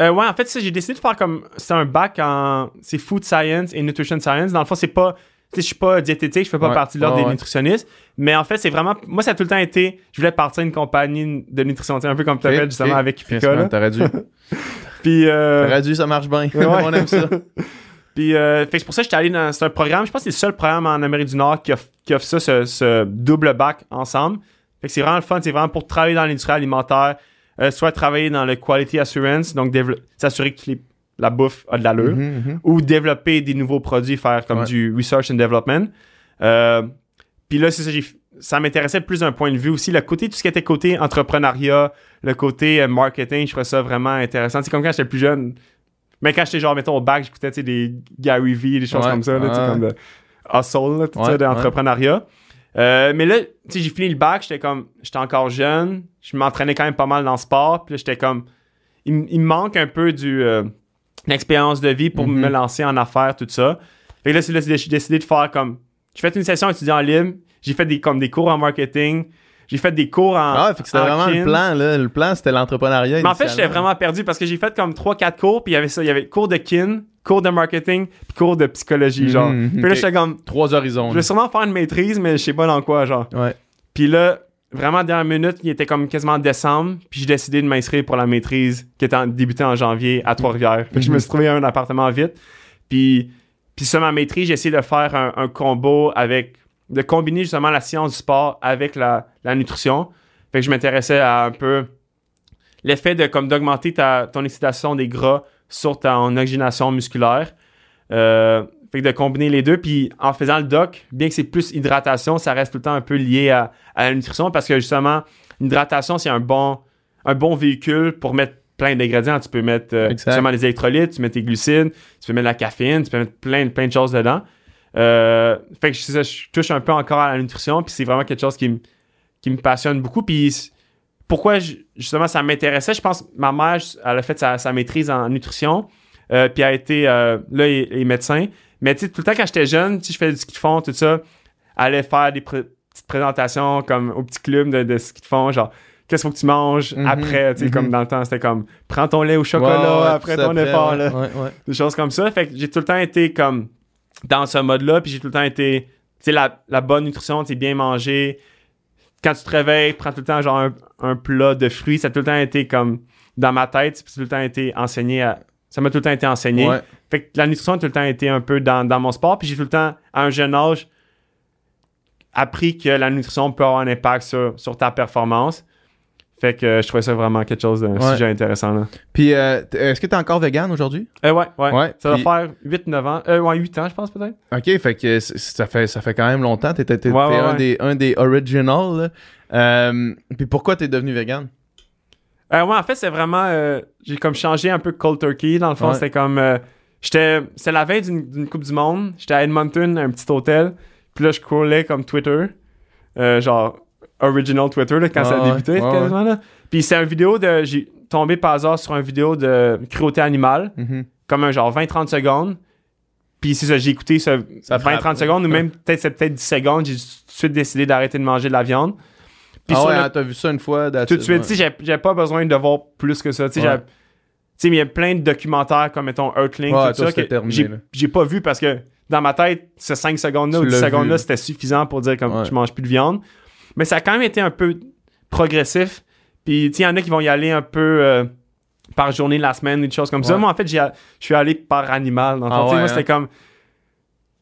Euh, ouais, en fait, j'ai décidé de faire comme. C'est un bac en. C'est Food Science et Nutrition Science. Dans le fond, c'est pas. Je suis pas diététique, je fais pas Ouais, partie de l'ordre ouais, des nutritionnistes. Mais en fait, c'est vraiment. Moi, ça a tout le temps été. Je voulais partir d'une compagnie de nutrition. Un peu comme tu fait justement avec là. T'aurais dû. Puis. euh, T'aurais dû, ça marche bien. On aime ça. Puis, euh, c'est pour ça que j'étais allé dans. C'est un programme, je pense que c'est le seul programme en Amérique du Nord qui offre, qui offre ça, ce, ce double bac ensemble. Fait que c'est vraiment le fun. C'est vraiment pour travailler dans l'industrie alimentaire, euh, soit travailler dans le quality assurance, donc s'assurer que les- la bouffe a de l'allure, Mhm, mhm. ou développer des nouveaux produits, faire comme Ouais. du research and development. Euh, puis là, c'est ça, ça m'intéressait plus d'un point de vue aussi. Le côté, tout ce qui était côté entrepreneuriat, le côté euh, marketing, je trouvais ça vraiment intéressant. C'est comme quand j'étais plus jeune. Mais quand j'étais genre, mettons, au bac, j'écoutais des Gary Vee, des choses Ouais, comme ça, là, ouais. comme de hustle, tout ça, d'entrepreneuriat. Euh, mais là, j'ai fini le bac, j'étais comme, j'étais encore jeune, je m'entraînais quand même pas mal dans le sport, puis là, j'étais comme, il me manque un peu du, euh, l'expérience de vie pour Mhm. me lancer en affaires, tout ça. Fait que là, j'ai décidé de faire comme, j'ai fait une session étudiant libre, j'ai fait des, comme des cours en marketing, j'ai fait des cours en. Ah, fait que c'était en vraiment le plan, là. Le plan, c'était l'entrepreneuriat. Mais en fait, j'étais vraiment perdu parce que j'ai fait comme 3-4 cours, puis il y avait ça. Il y avait cours de kin, cours de marketing, puis cours de psychologie, genre. Mhm, Puis là, j'étais comme, Trois horizons. je vais sûrement faire une maîtrise, mais je sais pas dans quoi, genre. Ouais. Puis là, vraiment, dernière minute, il était comme quasiment décembre, puis j'ai décidé de m'inscrire pour la maîtrise qui était débutée en janvier à Trois-Rivières. Je me suis trouvé un appartement vite. Puis, puis ça, ma maîtrise, j'ai essayé de faire un, combo avec, de combiner justement la science du sport avec la, la nutrition. Fait que je m'intéressais à un peu l'effet de comme d'augmenter ton excitation des gras sur ton oxygénation musculaire. Euh, fait que de combiner les deux, puis en faisant le doc, bien que c'est plus hydratation, ça reste tout le temps un peu lié à, à la nutrition parce que justement, l'hydratation, c'est un bon, un bon véhicule pour mettre plein d'ingrédients. Tu peux mettre euh, justement les électrolytes, tu mets tes glucides, tu peux mettre la caféine, tu peux mettre plein, plein de choses dedans. Euh, fait que ça, je touche un peu encore à la nutrition, puis c'est vraiment quelque chose qui me qui me passionne beaucoup. Puis pourquoi je- justement ça m'intéressait, je pense que ma mère, elle a fait sa, sa maîtrise en nutrition, euh, puis elle a été euh, là, elle est médecin. Mais tu sais, tout le temps quand j'étais jeune, je faisais du ski de fond, tout ça, elle allait faire des petites présentations comme au petit club de, de ski de fond, genre qu'est-ce qu'il faut que tu manges Mhm, après, tu sais, mhm. comme dans le temps, c'était comme prends ton lait au chocolat après ton effort, ouais, là Ouais, ouais. des choses comme ça. Fait que j'ai tout le temps été comme dans ce mode-là, puis j'ai tout le temps été, tu sais, la, la bonne nutrition, tu sais, bien manger. Quand tu te réveilles, prends tout le temps genre un, un plat de fruits. Ça a tout le temps été comme dans ma tête, puis tout le temps été enseigné à- Ça m'a tout le temps été enseigné. Ouais. Fait que la nutrition a tout le temps été un peu dans, dans mon sport, puis j'ai tout le temps, à un jeune âge, appris que la nutrition peut avoir un impact sur, sur ta performance. Fait que euh, je trouvais ça vraiment quelque chose d'un Ouais. sujet intéressant, là. Puis, euh, est-ce que t'es encore vegan aujourd'hui? Euh, ouais, ouais. Ouais, Ça puis- va faire 8-9 ans. Euh, ouais, 8 ans, je pense, peut-être. Ok, fait que ça fait, ça fait quand même longtemps. T'es, Ouais, un. Des, un des originals. Euh, puis pourquoi t'es devenu vegan? Ouais, en fait, c'est vraiment. j'ai comme changé un peu cold turkey. Dans le fond, c'était comme. J'étais. C'était la veille d'une, d'une Coupe du Monde. J'étais à Edmonton, un petit hôtel. Puis là, je scrollais comme Twitter. euh, genre, original Twitter, là, quand ça a débuté, ouais, quasiment, là. Puis c'est une vidéo de. J'ai tombé par hasard sur une vidéo de cruauté animale, Mhm. comme un genre 20-30 secondes. Puis c'est ça, j'ai écouté frappe, 20-30 secondes, ou même peut-être c'est peut-être 10 secondes, j'ai tout de suite décidé d'arrêter de manger de la viande. Puis ah ouais, le- hein, t'as vu ça une fois tout de it, suite, ouais. tu sais, j'ai- j'avais pas besoin de voir plus que ça. Ouais. Sais, mais il y a plein de documentaires comme, mettons, Earthling, Ouais, tout ça, que j'ai pas vu parce que dans ma tête, ces 5 secondes-là ou 10 l'as secondes-là, c'était suffisant pour dire comme Ouais. je mange plus de viande. Mais ça a quand même été un peu progressif. Puis, il y en a qui vont y aller un peu euh, par journée de la semaine, des choses comme ça. Moi, en fait, je suis allé par animal. Dans le Ah ouais, moi, hein? c'était comme.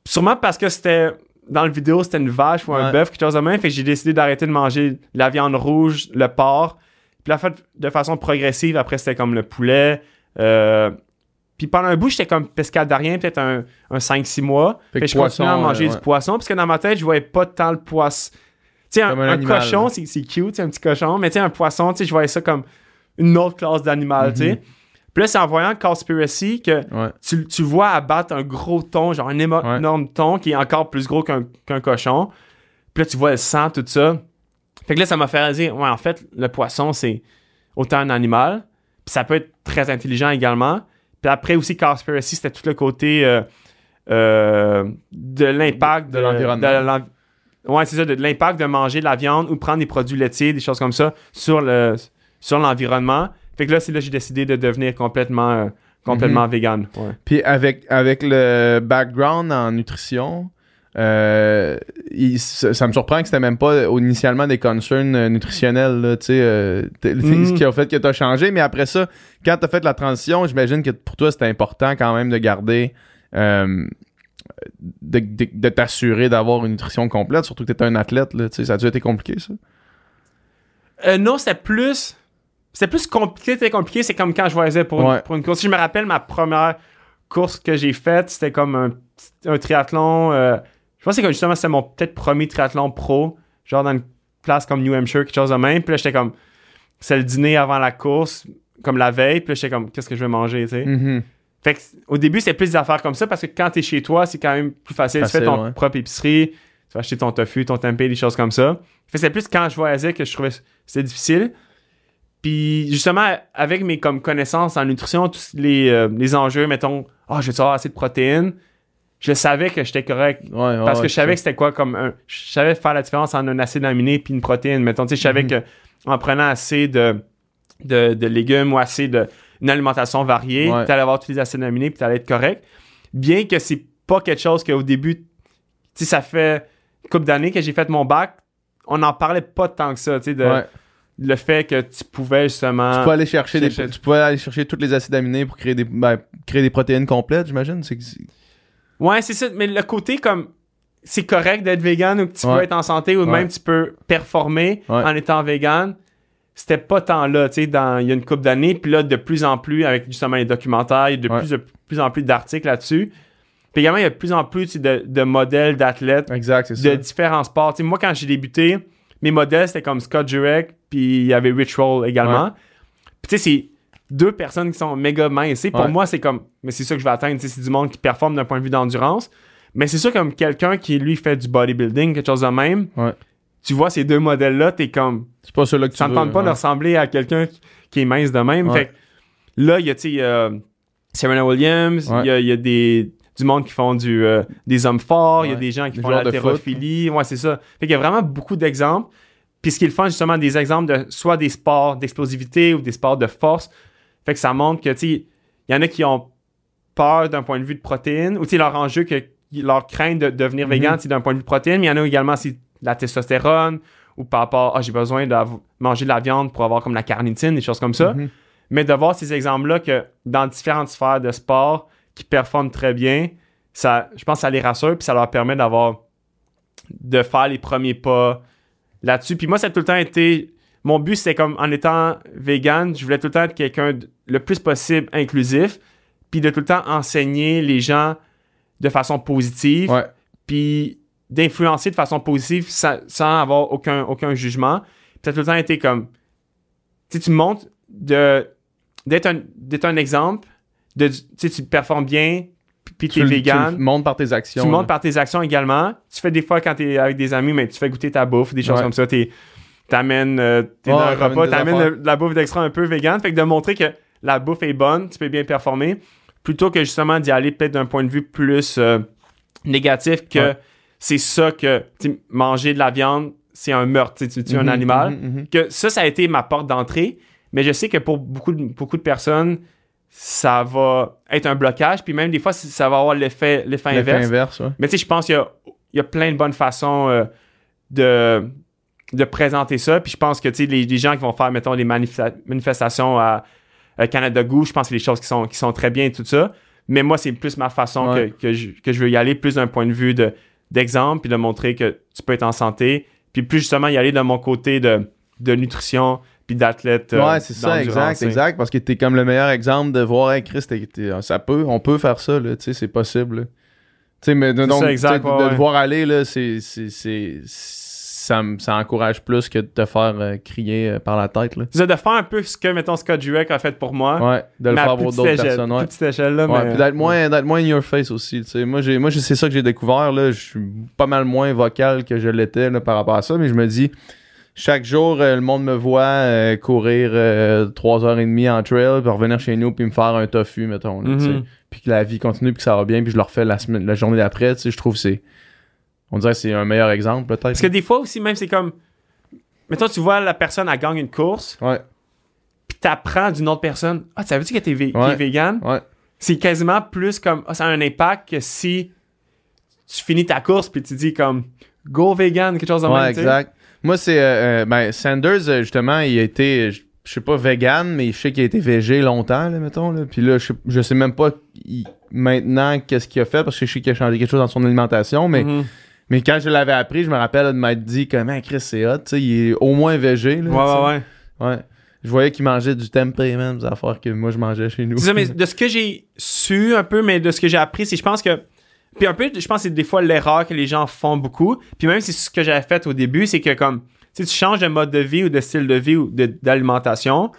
Sûrement parce que c'était. Dans le vidéo, c'était une vache ou un bœuf, quelque chose de même. Fait que j'ai décidé d'arrêter de manger la viande rouge, le porc. Puis la fait de façon progressive. Après, c'était comme le poulet. Euh, puis pendant un bout, j'étais comme pescadarien, peut-être un, un 5-6 mois. Fait que je continuais à manger du poisson. Parce que dans ma tête, je voyais pas tant le poisson. Tu sais, un, cochon, c'est cute, un petit cochon. Mais tu sais, un poisson, tu sais, je voyais ça comme une autre classe d'animal, tu sais. Puis là, c'est en voyant Conspiracy que Ouais. tu, tu vois abattre un gros thon, genre un émo- Ouais. énorme thon qui est encore plus gros qu'un qu'un cochon. Puis là, tu vois le sang, tout ça. Fait que là, ça m'a fait dire, ouais, en fait, le poisson, c'est autant un animal. Puis ça peut être très intelligent également. Puis après aussi, Conspiracy, c'était tout le côté euh, euh, de l'impact De l'environnement. de Ouais, c'est ça, de, de l'impact de manger de la viande ou prendre des produits laitiers, des choses comme ça, sur le sur l'environnement. Fait que là, c'est là que j'ai décidé de devenir complètement, euh, complètement vegan. Ouais. Puis avec, avec le background en nutrition, euh, il- ça, ça me surprend que c'était même pas initialement des concerns euh, nutritionnels, là, tu sais, euh, t- Mm. ce qui a fait que tu as changé. Mais après ça, quand tu as fait la transition, j'imagine que pour toi, c'était important quand même de garder, euh, de, de- de t'assurer d'avoir une nutrition complète, surtout que tu un athlète, là, ça a dû être compliqué, ça? Euh, non, c'était plus. C'était plus compliqué, c'était compliqué. C'est comme quand je voyageais pour, Ouais. une, pour une course. Si je me rappelle, ma première course que j'ai faite, c'était comme un, un triathlon. Je pense que justement, c'était mon peut-être premier triathlon pro, genre dans une place comme New Hampshire, quelque chose de même. Puis là, j'étais comme. C'est le dîner avant la course, comme la veille. Puis là, j'étais comme, qu'est-ce que je vais manger, tu sais? Mhm. Fait que, au début, c'est plus des affaires comme ça parce que quand t'es chez toi, c'est quand même plus facile. tu fais ton ouais. propre épicerie, tu vas acheter ton tofu, ton tempeh, des choses comme ça. Fait c'est plus quand je voyageais que je trouvais c'était difficile. Puis justement, avec mes comme connaissances en nutrition, tous les, euh, les enjeux, mettons, ah, je vais avoir assez de protéines, je savais que j'étais correct. Ouais, ouais, Parce que je savais que c'était quoi comme un. Je savais faire la différence entre un acide aminé puis une protéine. Mettons, tu sais, je savais Mhm. que en prenant assez de, de, de légumes ou assez de une alimentation variée, Ouais. tu allais avoir tous les acides aminés puis tu allais être correct. Bien que c'est pas quelque chose qu'au début, tu sais, ça fait une couple d'années que j'ai fait mon bac, on n'en parlait pas tant que ça, tu sais, de le fait que tu pouvais justement. Tu peux aller chercher des, tu peux aller chercher tous les acides aminés pour créer des, ben, créer des protéines complètes, j'imagine. C'est- Ouais, c'est ça. Mais le côté comme c'est correct d'être vegan ou que tu Ouais. peux être en santé ou Ouais. même tu peux performer Ouais. en étant vegan, c'était pas tant là, tu sais, dans il y a une couple d'années. Puis là, de plus en plus, avec justement les documentaires, il y a de plus, de plus en plus d'articles là-dessus. Puis également, il y a de plus en plus de, de modèles d'athlètes Exact, de ça. différents sports. Moi, quand j'ai débuté, mes modèles, c'était comme Scott Jurek, puis il y avait Rich Roll également. Puis tu sais, c'est deux personnes qui sont méga minces. Pour Ouais. moi, c'est comme, mais c'est ça que je vais atteindre. C'est du monde qui performe d'un point de vue d'endurance. Mais c'est sûr, comme quelqu'un qui, lui, fait du bodybuilding, quelque chose de même, Ouais. tu vois ces deux modèles-là, t'es comme, C'est pas ceux-là que tu ça ne tente pas ouais. de ressembler à quelqu'un qui, est mince de même. Fait que là, il y a, tu sais, euh, Serena Williams, il y a, il y a des, du monde qui font du, euh, des hommes forts, il y a des gens qui Des font de l'haltérophilie. Ouais, c'est ça. Fait qu'il y a vraiment beaucoup d'exemples. Puis ce qui est le fun, justement, des exemples de soit des sports d'explosivité ou des sports de force. Fait que ça montre que, tu sais, il y en a qui ont peur d'un point de vue de protéines ou, tu leur enjeu, que, leur crainte de devenir Mhm. vegan, c'est d'un point de vue de protéines. Mais il y en a également, c'est la testostérone ou par rapport, ah, j'ai besoin de manger de la viande pour avoir comme la carnitine, des choses comme ça. Mhm. Mais de voir ces exemples-là que dans différentes sphères de sport qui performent très bien, ça, je pense que ça les rassure puis ça leur permet d'avoir de faire les premiers pas là-dessus. Puis moi, ça a tout le temps été. Mon but, c'est comme en étant vegan, je voulais tout le temps être quelqu'un le plus possible inclusif, puis de tout le temps enseigner les gens de façon positive, Ouais. puis d'influencer de façon positive sans, sans avoir aucun, aucun jugement. Puis ça a tout le temps été comme. Tu tu montres de, d'être, un, d'être un exemple, de, tu performes bien, puis tu es vegan. Tu le montres par tes actions. Tu montres par tes actions également. Tu fais des fois quand tu es avec des amis, mais tu fais goûter ta bouffe, des choses Ouais. comme ça. Tu t'amènes euh, t'es dans un repas, t'amènes la bouffe d'extra un peu vegan. Fait que de montrer que la bouffe est bonne, tu peux bien performer. plutôt que justement d'y aller peut-être d'un point de vue plus euh, négatif que Ouais. c'est ça que manger de la viande, c'est un meurtre, tu tues un Mhm, animal. mhm, mhm. Que ça, ça a été ma porte d'entrée, mais je sais que pour beaucoup de, beaucoup de personnes, ça va être un blocage, puis même des fois, ça va avoir l'effet l'effet L'effet inverse. inverse, ouais. Mais tu sais, je pense qu'il y a, il y a plein de bonnes façons euh, de, de présenter ça. Puis je pense que, tu sais, les, les gens qui vont faire, mettons, les manifesta- manifestations à, à Canada Goût, je pense que c'est des choses qui sont, qui sont très bien et tout ça. Mais moi, c'est plus ma façon Ouais. que, que, je, que je veux y aller, plus d'un point de vue de, d'exemple, puis de montrer que tu peux être en santé. Puis plus justement y aller de mon côté de, de nutrition, puis d'athlète. euh, ouais, c'est ça, exact, exact. Parce que t'es comme le meilleur exemple de voir, hey, Chris, t'es- t'es- ça peut, on peut faire ça, tu sais, c'est possible. Tu sais, mais de, donc, ça, exact, de, ouais, de aller, là, c'est, c'est, c'est, ça, encourage plus que de te faire euh, crier euh, par la tête, là. C'est de faire un peu ce que, mettons, Scott Jurek a fait pour moi. Ouais, de le faire pour d'autres personnes, ouais. petite échelle, là, Ouais, mais- puis d'être moins, d'être moins in your face aussi. Moi, j'ai, moi, j'ai- c'est ça que j'ai découvert. Là. Je suis pas mal moins vocal que je l'étais là, par rapport à ça, mais je me dis, chaque jour, euh, le monde me voit euh, courir euh, 3h30 en trail, puis revenir chez nous, puis me faire un tofu, mettons. là. Mhm. Puis que la vie continue, puis que ça va bien, puis je le refais la, semaine, la journée d'après. Je trouve que c'est. On dirait que c'est un meilleur exemple, peut-être. Parce que des fois aussi, même, c'est comme. Mettons, tu vois la personne, elle gagne une course, Ouais, puis t'apprends d'une autre personne. Ah, tu savais-tu qu'elle était vé- Ouais. vegan? ouais. C'est quasiment plus comme. Ah, ça a un impact que si tu finis ta course, puis tu dis comme. Go vegan, quelque chose de Ouais, même. exact. Moi, c'est. euh, euh, ben, Sanders, euh, justement, il a été. Je je sais pas vegan, mais je sais qu'il a été végé longtemps, là, mettons. Là. Puis là, je je sais même pas il- maintenant qu'est-ce qu'il a fait, parce que je sais qu'il a changé quelque chose dans son alimentation. Mais, Mhm. Mais quand je l'avais appris, je me rappelle de m'être dit, comment Chris, c'est hot. tu sais, Il est au moins végé. Là, Ouais, ouais, ouais. ouais. Je voyais qu'il mangeait du tempeh, même, des affaires que moi, je mangeais chez nous. Ça, mais de ce que j'ai su un peu, mais de ce que j'ai appris, c'est je pense que. Puis un peu, je pense que c'est des fois l'erreur que les gens font beaucoup. Puis même c'est ce que j'avais fait au début, c'est que comme tu changes de mode de vie ou de style de vie ou d'alimentation,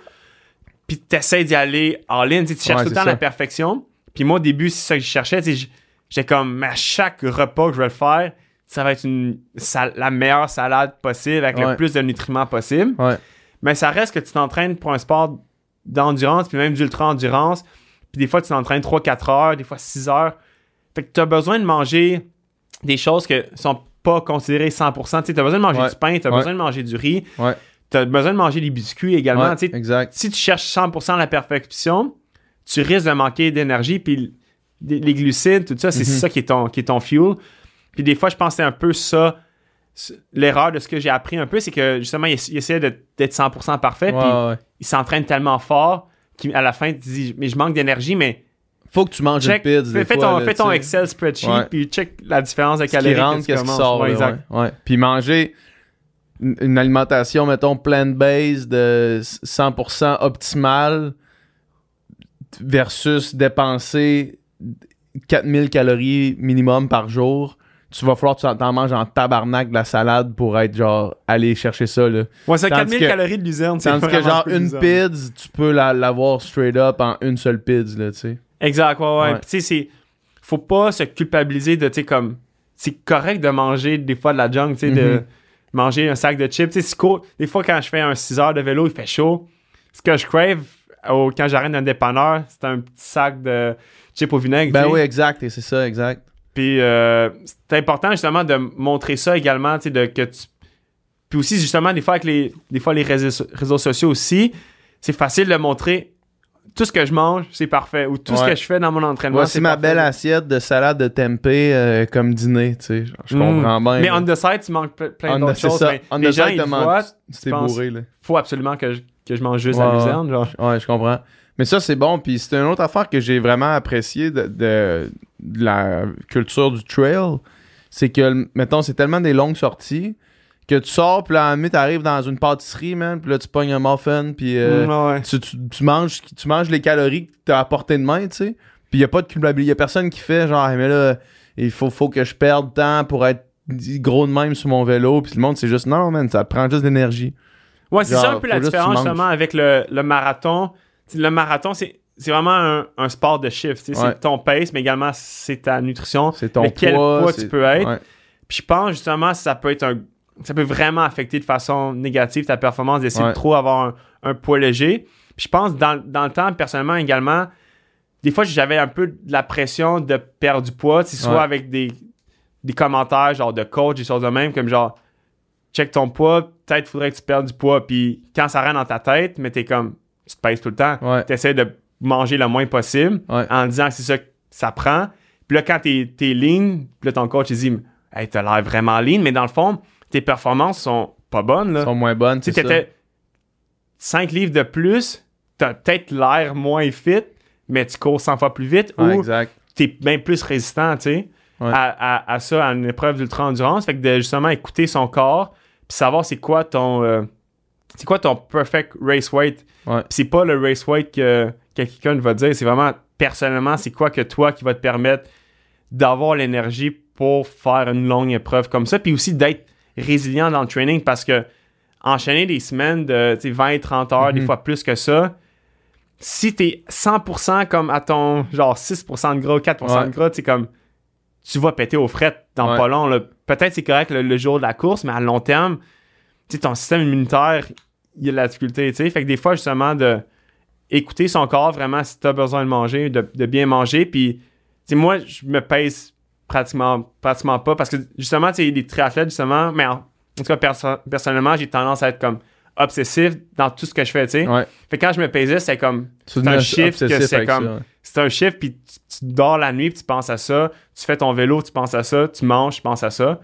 puis tu essaies d'y aller en ligne, tu cherches Ouais, tout le temps ça. la perfection. Puis moi au début, c'est ça que je cherchais, j'étais comme à chaque repas que je vais le faire, ça va être une sal- la meilleure salade possible avec le plus de nutriments possible. Ouais. Mais ça reste que tu t'entraînes pour un sport d'endurance, puis même d'ultra-endurance. Puis des fois, tu t'entraînes 3-4 heures, des fois 6 heures. Fait que tu as besoin de manger des choses qui sont pas considérées 100%. Tu as besoin de manger Ouais. du pain, tu as besoin de manger du riz, tu as besoin de manger des biscuits également. Exact. si tu cherches 100% la perfection, tu risques de manquer d'énergie, puis les glucides, tout ça, c'est Mhm. ça qui est, ton, qui est ton fuel. Puis des fois, je pense que c'est un peu ça, l'erreur de ce que j'ai appris un peu, c'est que justement, il, il essayait d'être 100% parfait, Ouais, puis ouais. il s'entraîne tellement fort qu'à la fin, te dis, mais je manque d'énergie, mais Faut que tu manges check, une pizza. fais, des fais fois, ton, là, fais ton tu sais. Excel spreadsheet, Ouais. puis check la différence de ce qui calories. rentre, qu'est-ce qui sort. Puis manger une une alimentation, mettons, plant-based de 100% optimale versus dépenser 4000 calories minimum par jour. Tu vas falloir que tu t'en manges en tabarnak de la salade pour être genre aller chercher ça là. Ouais, c'est Tandis 4000 que- calories de luzerne. c'est Tandis que genre une pizza, tu peux la- l'avoir straight up en une seule pizza là, tu sais. Exact, ouais, ouais. Tu sais, c'est. Faut pas se culpabiliser de, tu sais, comme. C'est correct de manger des fois de la junk, tu sais, de Mhm. manger un sac de chips. Tu sais, cool. Des fois, quand je fais un 6 heures de vélo, il fait chaud. Ce que je crave quand j'arrête d'un dépanneur, c'est un petit sac de chips au vinaigre. Ben oui, exact, et c'est ça, exact. Puis euh, c'est important justement de montrer ça également, tu sais, de que tu. Puis aussi, justement, des fois, avec les, des fois, les réseaux, réseaux sociaux aussi, c'est facile de montrer tout ce que je mange, c'est parfait. Ou tout ce que je fais dans mon entraînement, Voici c'est ma parfait. belle assiette de salade de tempeh euh, comme dîner, tu sais. Je Mm. comprends bien. Mais on the side, tu manques ple- plein d'autres choses. ça. Mais On les the gens, side, ils te voient, C'était pense- bourré, là. faut absolument que je, que je mange juste Ouais, la luzerne. Genre. Ouais, je comprends. Mais ça, c'est bon. Puis c'est une autre affaire que j'ai vraiment apprécié de, de- de la culture du trail. C'est que, mettons, c'est tellement des longues sorties que tu sors, puis là, tu arrives dans une pâtisserie, man, puis là, tu pognes un muffin, puis euh, Mm, ouais, tu, tu- tu manges, tu manges les calories que t'as à portée de main, tu sais. Puis il y a pas de culpabilité. Il y a personne qui fait genre, Hey, mais là, il faut, faut que je perde temps pour être gros de même sur mon vélo. Puis le monde, c'est juste, non, man, ça prend juste d'énergie. Ouais, c'est ça un peu la différence justement avec le, le marathon. Le marathon, c'est c'est vraiment un, un sport de Ouais. C'est ton pace, mais également c'est ta nutrition. C'est ton Mais quel poids. poids tu peux être. Ouais. Puis je pense justement ça peut être un ça peut vraiment affecter de façon négative ta performance d'essayer Ouais. de trop avoir un, un poids léger. Puis je pense dans, dans le temps personnellement également des fois, j'avais un peu de la pression de perdre du poids, soit avec des, des commentaires genre de coach, des choses de même, comme genre, check ton poids, peut-être faudrait que tu perdes du poids. Puis quand ça rentre dans ta tête, mais t'es comme, tu te pèses tout le temps. Ouais. Tu essaies de manger le moins possible Ouais. en disant que c'est ça que ça prend. Puis là, quand t'es es lean, puis là, ton coach, il dit, hey, t'as l'air vraiment lean, mais dans le fond, tes performances sont pas bonnes, là. Sont moins bonnes. Tu t'étais 5 livres de plus, t'as peut-être l'air moins fit, mais tu cours 100 fois plus vite Ouais, ou t'es bien plus résistant, tu sais, Ouais. à, à- à ça, à une épreuve d'ultra-endurance. Fait que de justement écouter son corps, puis savoir c'est quoi ton... euh, c'est quoi ton perfect race weight? Ouais. C'est pas le race weight que, que quelqu'un va dire, c'est vraiment personnellement, c'est quoi que toi qui va te permettre d'avoir l'énergie pour faire une longue épreuve comme ça, puis aussi d'être résilient dans le training parce que enchaîner des semaines de tu sais, 20 30 heures, des Mhm. fois plus que ça, si t'es 100% comme à ton genre 6% de gras, 4% Ouais. de gras, tu sais, comme tu vas péter aux frettes dans Ouais. pas long. Peut-être c'est correct le, le jour de la course, mais à long terme, ton système immunitaire, il y a de la difficulté, tu sais. Fait que des fois, justement, de écouter son corps vraiment si tu as besoin de manger, de, de bien manger. Puis, tu moi, je me pèse pratiquement, pratiquement pas parce que, justement, tu sais, les triathlètes, justement, mais en, en tout cas, perso- personnellement, j'ai tendance à être comme obsessif dans tout ce que je fais, tu sais. Ouais. Fait que quand je me pesais, c'est comme, c'est un chiffre que obsessif c'est avec comme, ça, ouais. c'est un chiffre, puis tu, tu dors la nuit, puis tu penses à ça. Tu fais ton vélo, tu penses à ça. Tu manges, tu penses à ça.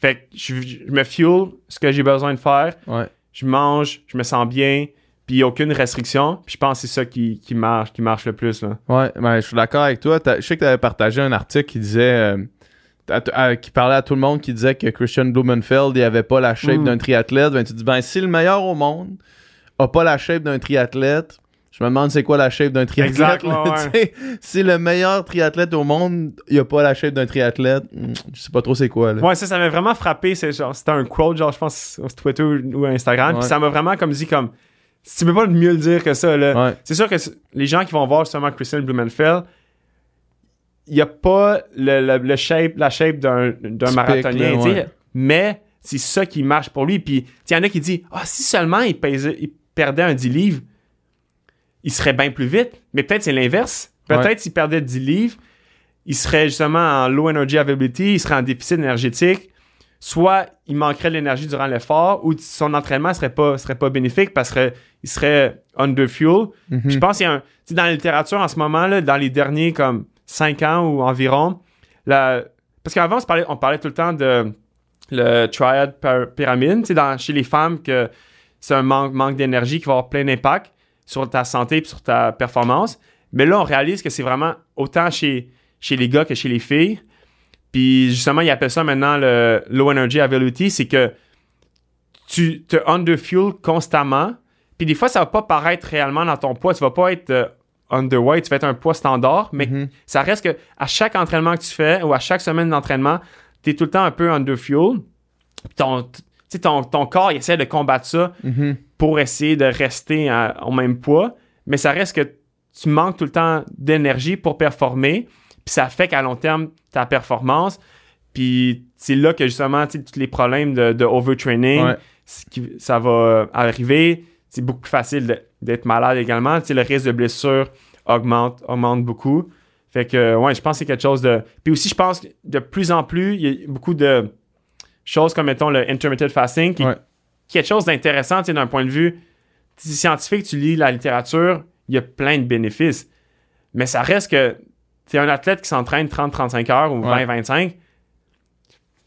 Fait que je, je me fuel ce que j'ai besoin de faire. Ouais. Je mange, je me sens bien, puis il n'y a aucune restriction. Puis je pense que c'est ça qui, qui marche, qui marche le plus. Là. Ouais, ben, je suis d'accord avec toi. Je sais que tu avais partagé un article qui disait. euh, à- à- qui parlait à tout le monde qui disait que Christian Blumenfeld il avait pas la shape Mm. d'un triathlète. Ben, tu dis, ben, si le meilleur au monde a pas la shape d'un triathlète, je me demande c'est quoi la shape d'un triathlète. Exact, ouais, si le meilleur triathlète au monde, il a pas la shape d'un triathlète, hmm, je sais pas trop c'est quoi. Là. Ouais, ça, ça m'a vraiment frappé. C'est genre, c'était un quote, genre, je pense, sur Twitter ou Instagram. Puis ça m'a vraiment comme dit, comme, tu peux pas mieux le dire que ça, là. C'est sûr que les gens qui vont voir justement Christian Blumenfeld, il n'y a pas le, le- le shape, la shape d'un, d'un marathonien, là, ouais. mais c'est ça qui marche pour lui. Puis il y en a qui disent Ah, si seulement il, il perdait un 10 livres, il serait bien plus vite. Mais peut-être c'est l'inverse. Peut-être Ouais. s'il perdait 10 livres, il serait justement en low energy availability, il serait en déficit énergétique. Soit il manquerait de l'énergie durant l'effort, ou son entraînement serait pas, serait pas bénéfique parce qu'il serait under fuel. Mhm. Je pense qu'il y a un. Dans la littérature en ce moment, là, dans les derniers comme 5 ans ou environ, la- parce qu'avant, on, parlait- on parlait tout le temps de le triad pyra- pyramide, dans, chez les femmes, que c'est un manque, manque d'énergie qui va avoir plein d'impact sur ta santé et sur ta performance. Mais là, on réalise que c'est vraiment autant chez, chez les gars que chez les filles. Puis justement, ils appellent ça maintenant le low energy availability, c'est que tu te underfuel constamment. Puis des fois, ça va pas paraître réellement dans ton poids. Tu vas pas être euh, underweight, tu vas être un poids standard, mais Mhm. ça reste que à chaque entraînement que tu fais ou à chaque semaine d'entraînement, tu es tout le temps un peu underfuel. Ton, sais, ton, ton corps il essaie de combattre ça Mhm. pour essayer de rester à- au même poids, mais ça reste que tu manques tout le temps d'énergie pour performer, puis ça fait qu'à long terme, ta performance, puis c'est là que justement, tu sais, tous les problèmes de, de overtraining, Ouais. ce qui- ça va arriver. C'est beaucoup plus facile d'être malade également. Le risque de blessure augmente, augmente beaucoup. Fait que, ouais, je pense que c'est quelque chose de... Puis aussi, je pense que de plus en plus, il y a beaucoup de choses comme, mettons, le intermittent fasting, qui, Ouais. quelque chose d'intéressant, d'un point de vue scientifique, tu lis la littérature, il y a plein de bénéfices. Mais ça reste que tu es un athlète qui s'entraîne 30-35 heures ou Ouais. 20-25.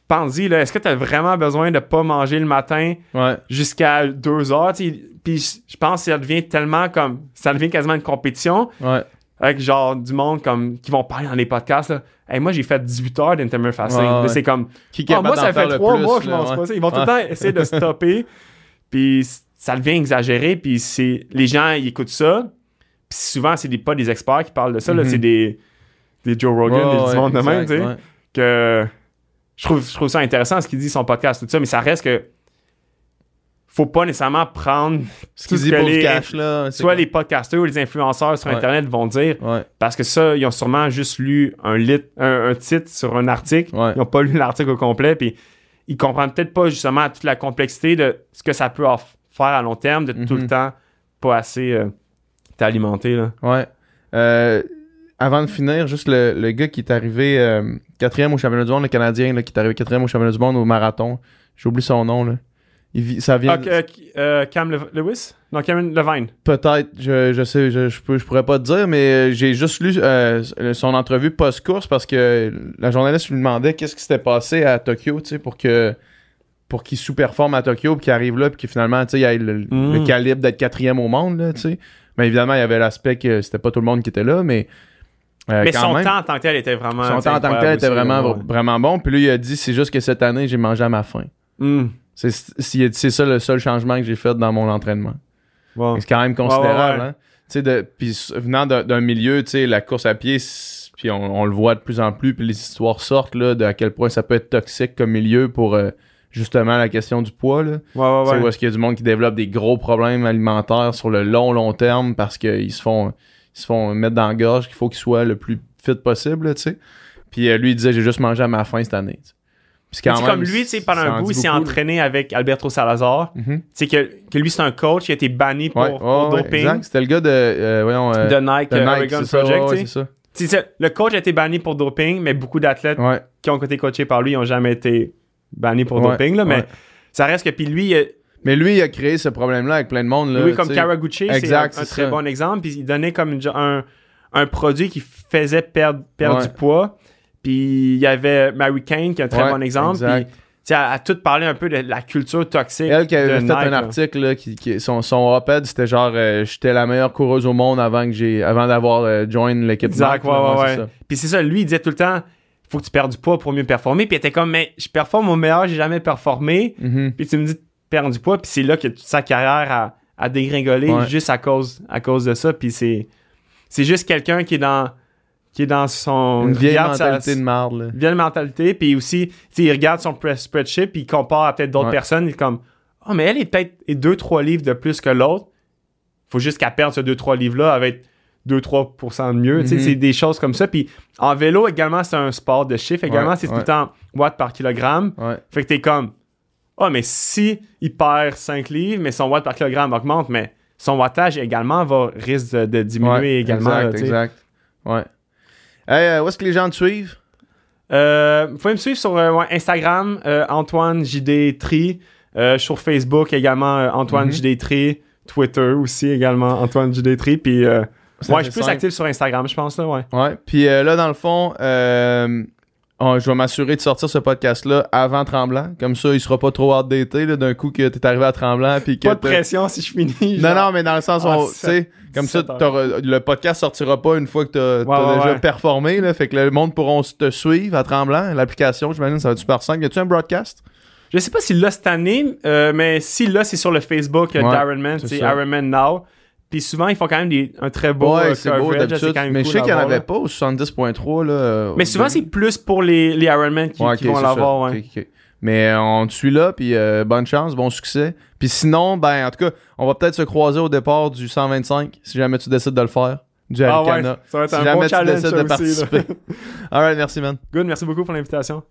Pense-y, là, est-ce que tu as vraiment besoin de pas manger le matin Ouais. jusqu'à 2 heures? Puis je- je pense que ça devient tellement comme. Ça devient quasiment une compétition Ouais. Avec genre du monde comme qui vont parler dans les podcasts. Là. Hey, moi, j'ai fait 18 heures d'intermittent fasting. Ouais. C'est comme. Qui Ah, moi, ça fait le trois plus, mois que je mange ouais. pas ça. Ils vont tout le temps essayer de stopper. Puis ça devient exagéré. Puis c'est les gens, ils écoutent ça. Puis souvent, c'est des, pas des experts qui parlent de ça. Mhm. C'est des, des Joe Rogan, des du monde de même. tu sais. Que je trouve, je trouve ça intéressant ce qu'il dit, son podcast, tout ça. Mais ça reste que. Faut pas nécessairement prendre Ce tout que les- cash, là. soit les podcasteurs ou les influenceurs sur Ouais. Internet vont dire. Ouais. Parce que ça, ils ont sûrement juste lu un, lit, un, un titre sur un article. Ouais. Ils n'ont pas lu l'article au complet. Puis ils comprennent peut-être pas justement toute la complexité de ce que ça peut faire à long terme, de tout Mhm. le temps pas assez euh, t'alimenter. Là. Ouais. Euh, avant de finir, juste le, le gars qui est arrivé euh, quatrième au championnat du monde, le Canadien, là, qui est arrivé quatrième au championnat du monde au marathon. J'oublie son nom, là. Il ça vient. Ah, euh, euh, Cam Le- Lewis? Non, Cameron Levine. Peut-être, je, je sais, je, je, peux, je pourrais pas te dire, mais euh, j'ai juste lu euh, son entrevue post-course parce que la journaliste lui demandait qu'est-ce qui s'était passé à Tokyo, tu sais, pour que pour qu'il sous-performe à Tokyo, puis qu'il arrive là, puis que finalement, tu sais, il ait le, Mm. le calibre d'être quatrième au monde, là, tu sais. Mais évidemment, il y avait l'aspect que c'était pas tout le monde qui était là, mais euh, Mais quand son même, temps en tant que tel était vraiment. son temps en tant que tel était vraiment, vraiment bon. Puis lui, il a dit, c'est juste que cette année, j'ai mangé à ma faim. Mm. C'est ça le seul changement que j'ai fait dans mon entraînement. Bon. C'est quand même considérable. Ouais, ouais. hein. De- Puis venant d'un milieu, la course à pied, puis on, on le voit de plus en plus, puis les histoires sortent là, de à quel point ça peut être toxique comme milieu pour euh, justement la question du poids. Là. Ouais, ouais. Où est-ce qu'il y a du monde qui développe des gros problèmes alimentaires sur le long, long terme parce qu'ils se font ils se font mettre dans la gorge qu'il faut qu'ils soient le plus fit possible, tu sais. Puis euh, lui, il disait, j'ai juste mangé à ma faim cette année. tu quand c'est même, comme lui, tu sais, pendant un bout, il s'est entraîné avec Alberto Salazar. Tu sais, que, que lui, c'est un coach qui a été banni pour, Ouais, pour ouais, ouais, doping. C'était le gars de, euh, voyons, euh, de Nike, de Nike, Oregon ça, Project. ouais, ça. Le coach a été banni pour doping, mais beaucoup d'athlètes qui ont été coachés par lui n'ont jamais été bannis pour doping. Là, mais ça reste que, puis lui, Mais lui, il a créé ce problème-là avec plein de monde. Là, lui comme. Karaguchi, c'est un, très ça. bon exemple. Puis il donnait comme un, un produit qui faisait perdre, du poids. Puis il y avait Mary Kane qui est un très Ouais, bon exemple. exact. Sais, elle a tout parlé un peu de la culture toxique. Elle qui avait de fait Nike, un article, là, qui, qui- son, son op-ed, c'était genre euh, j'étais la meilleure coureuse au monde avant que j'ai avant d'avoir euh, join l'équipe Exact, Nike, ouais, là. ouais, c'est ouais. ça. Puis c'est ça, lui, il disait tout le temps, faut que tu perdes du poids pour mieux performer. Puis il était comme, mais je performe au meilleur, j'ai jamais performé. Mhm. Puis tu me dis de perdre du poids. Puis c'est là que toute sa carrière a, a dégringolé Ouais. juste à cause, à cause de ça. Puis c'est, c'est juste quelqu'un qui est dans, qui est dans son. Une vieille sa- mentalité de marde. là. vieille mentalité. Puis aussi, il regarde son pre- spreadsheet, puis il compare à peut-être d'autres Ouais. personnes. Il est comme, oh, mais elle est peut-être 2-3 livres de plus que l'autre. Faut juste qu'elle perde ce 2-3 livres-là avec 2-3% de mieux. Mhm. c'est des choses comme ça. Puis en vélo également, c'est un sport de chiffres. Également, Ouais, c'est tout le temps watts par kilogramme. Fait que t'es comme, oh, mais si il perd 5 livres, mais son watt par kilogramme augmente, mais son wattage également va risque de, de diminuer également. Exact, là, exact. Ouais. Hey, euh, où est-ce que les gens te suivent? Euh, vous pouvez me suivre sur euh, Instagram, Antoine JD Tri. Sur Facebook également, Antoine Mhm. JD Tri. Twitter aussi également, Antoine JD Tri. Puis, euh, ouais, je suis plus actif sur Instagram, je pense, là, ouais. Ouais. Puis euh, là, dans le fond, euh, oh, je vais m'assurer de sortir ce podcast-là avant Tremblant. Comme ça, il sera pas trop outdated là, d'un coup que t'es arrivé à Tremblant. Puis que Pas de pression si je finis. Non, genre. non, mais dans le sens où, Ah, tu sais, comme ça, le podcast sortira pas une fois que t'as ouais, déjà performé. Là, fait que le monde pourront te suivre à Tremblant. L'application, j'imagine, ça va être super simple. Y a-tu un broadcast? Je sais pas s'il l'a cette année, euh, mais si là, c'est sur le Facebook euh, Ouais, d'Ironman, c'est. Ironman Now. Puis souvent, ils font quand même des, un très beau euh, ouais, c'est beau d'habitude. Mais je sais qu'il y en avait là. pas au 70.3. Là, euh, Mais souvent, de- c'est plus pour les, les Ironman qui, Ouais, qui ok, vont l'avoir, ouais. Mais euh, on te suit là, puis euh, bonne chance, bon succès. Puis sinon, ben en tout cas, on va peut-être se croiser au départ du 125, si jamais tu décides de le faire, du Ah ouais, Arikana. ça va être si un jamais bon tu challenge décides ça de aussi, participer. Alright, merci man. Good, merci beaucoup pour l'invitation.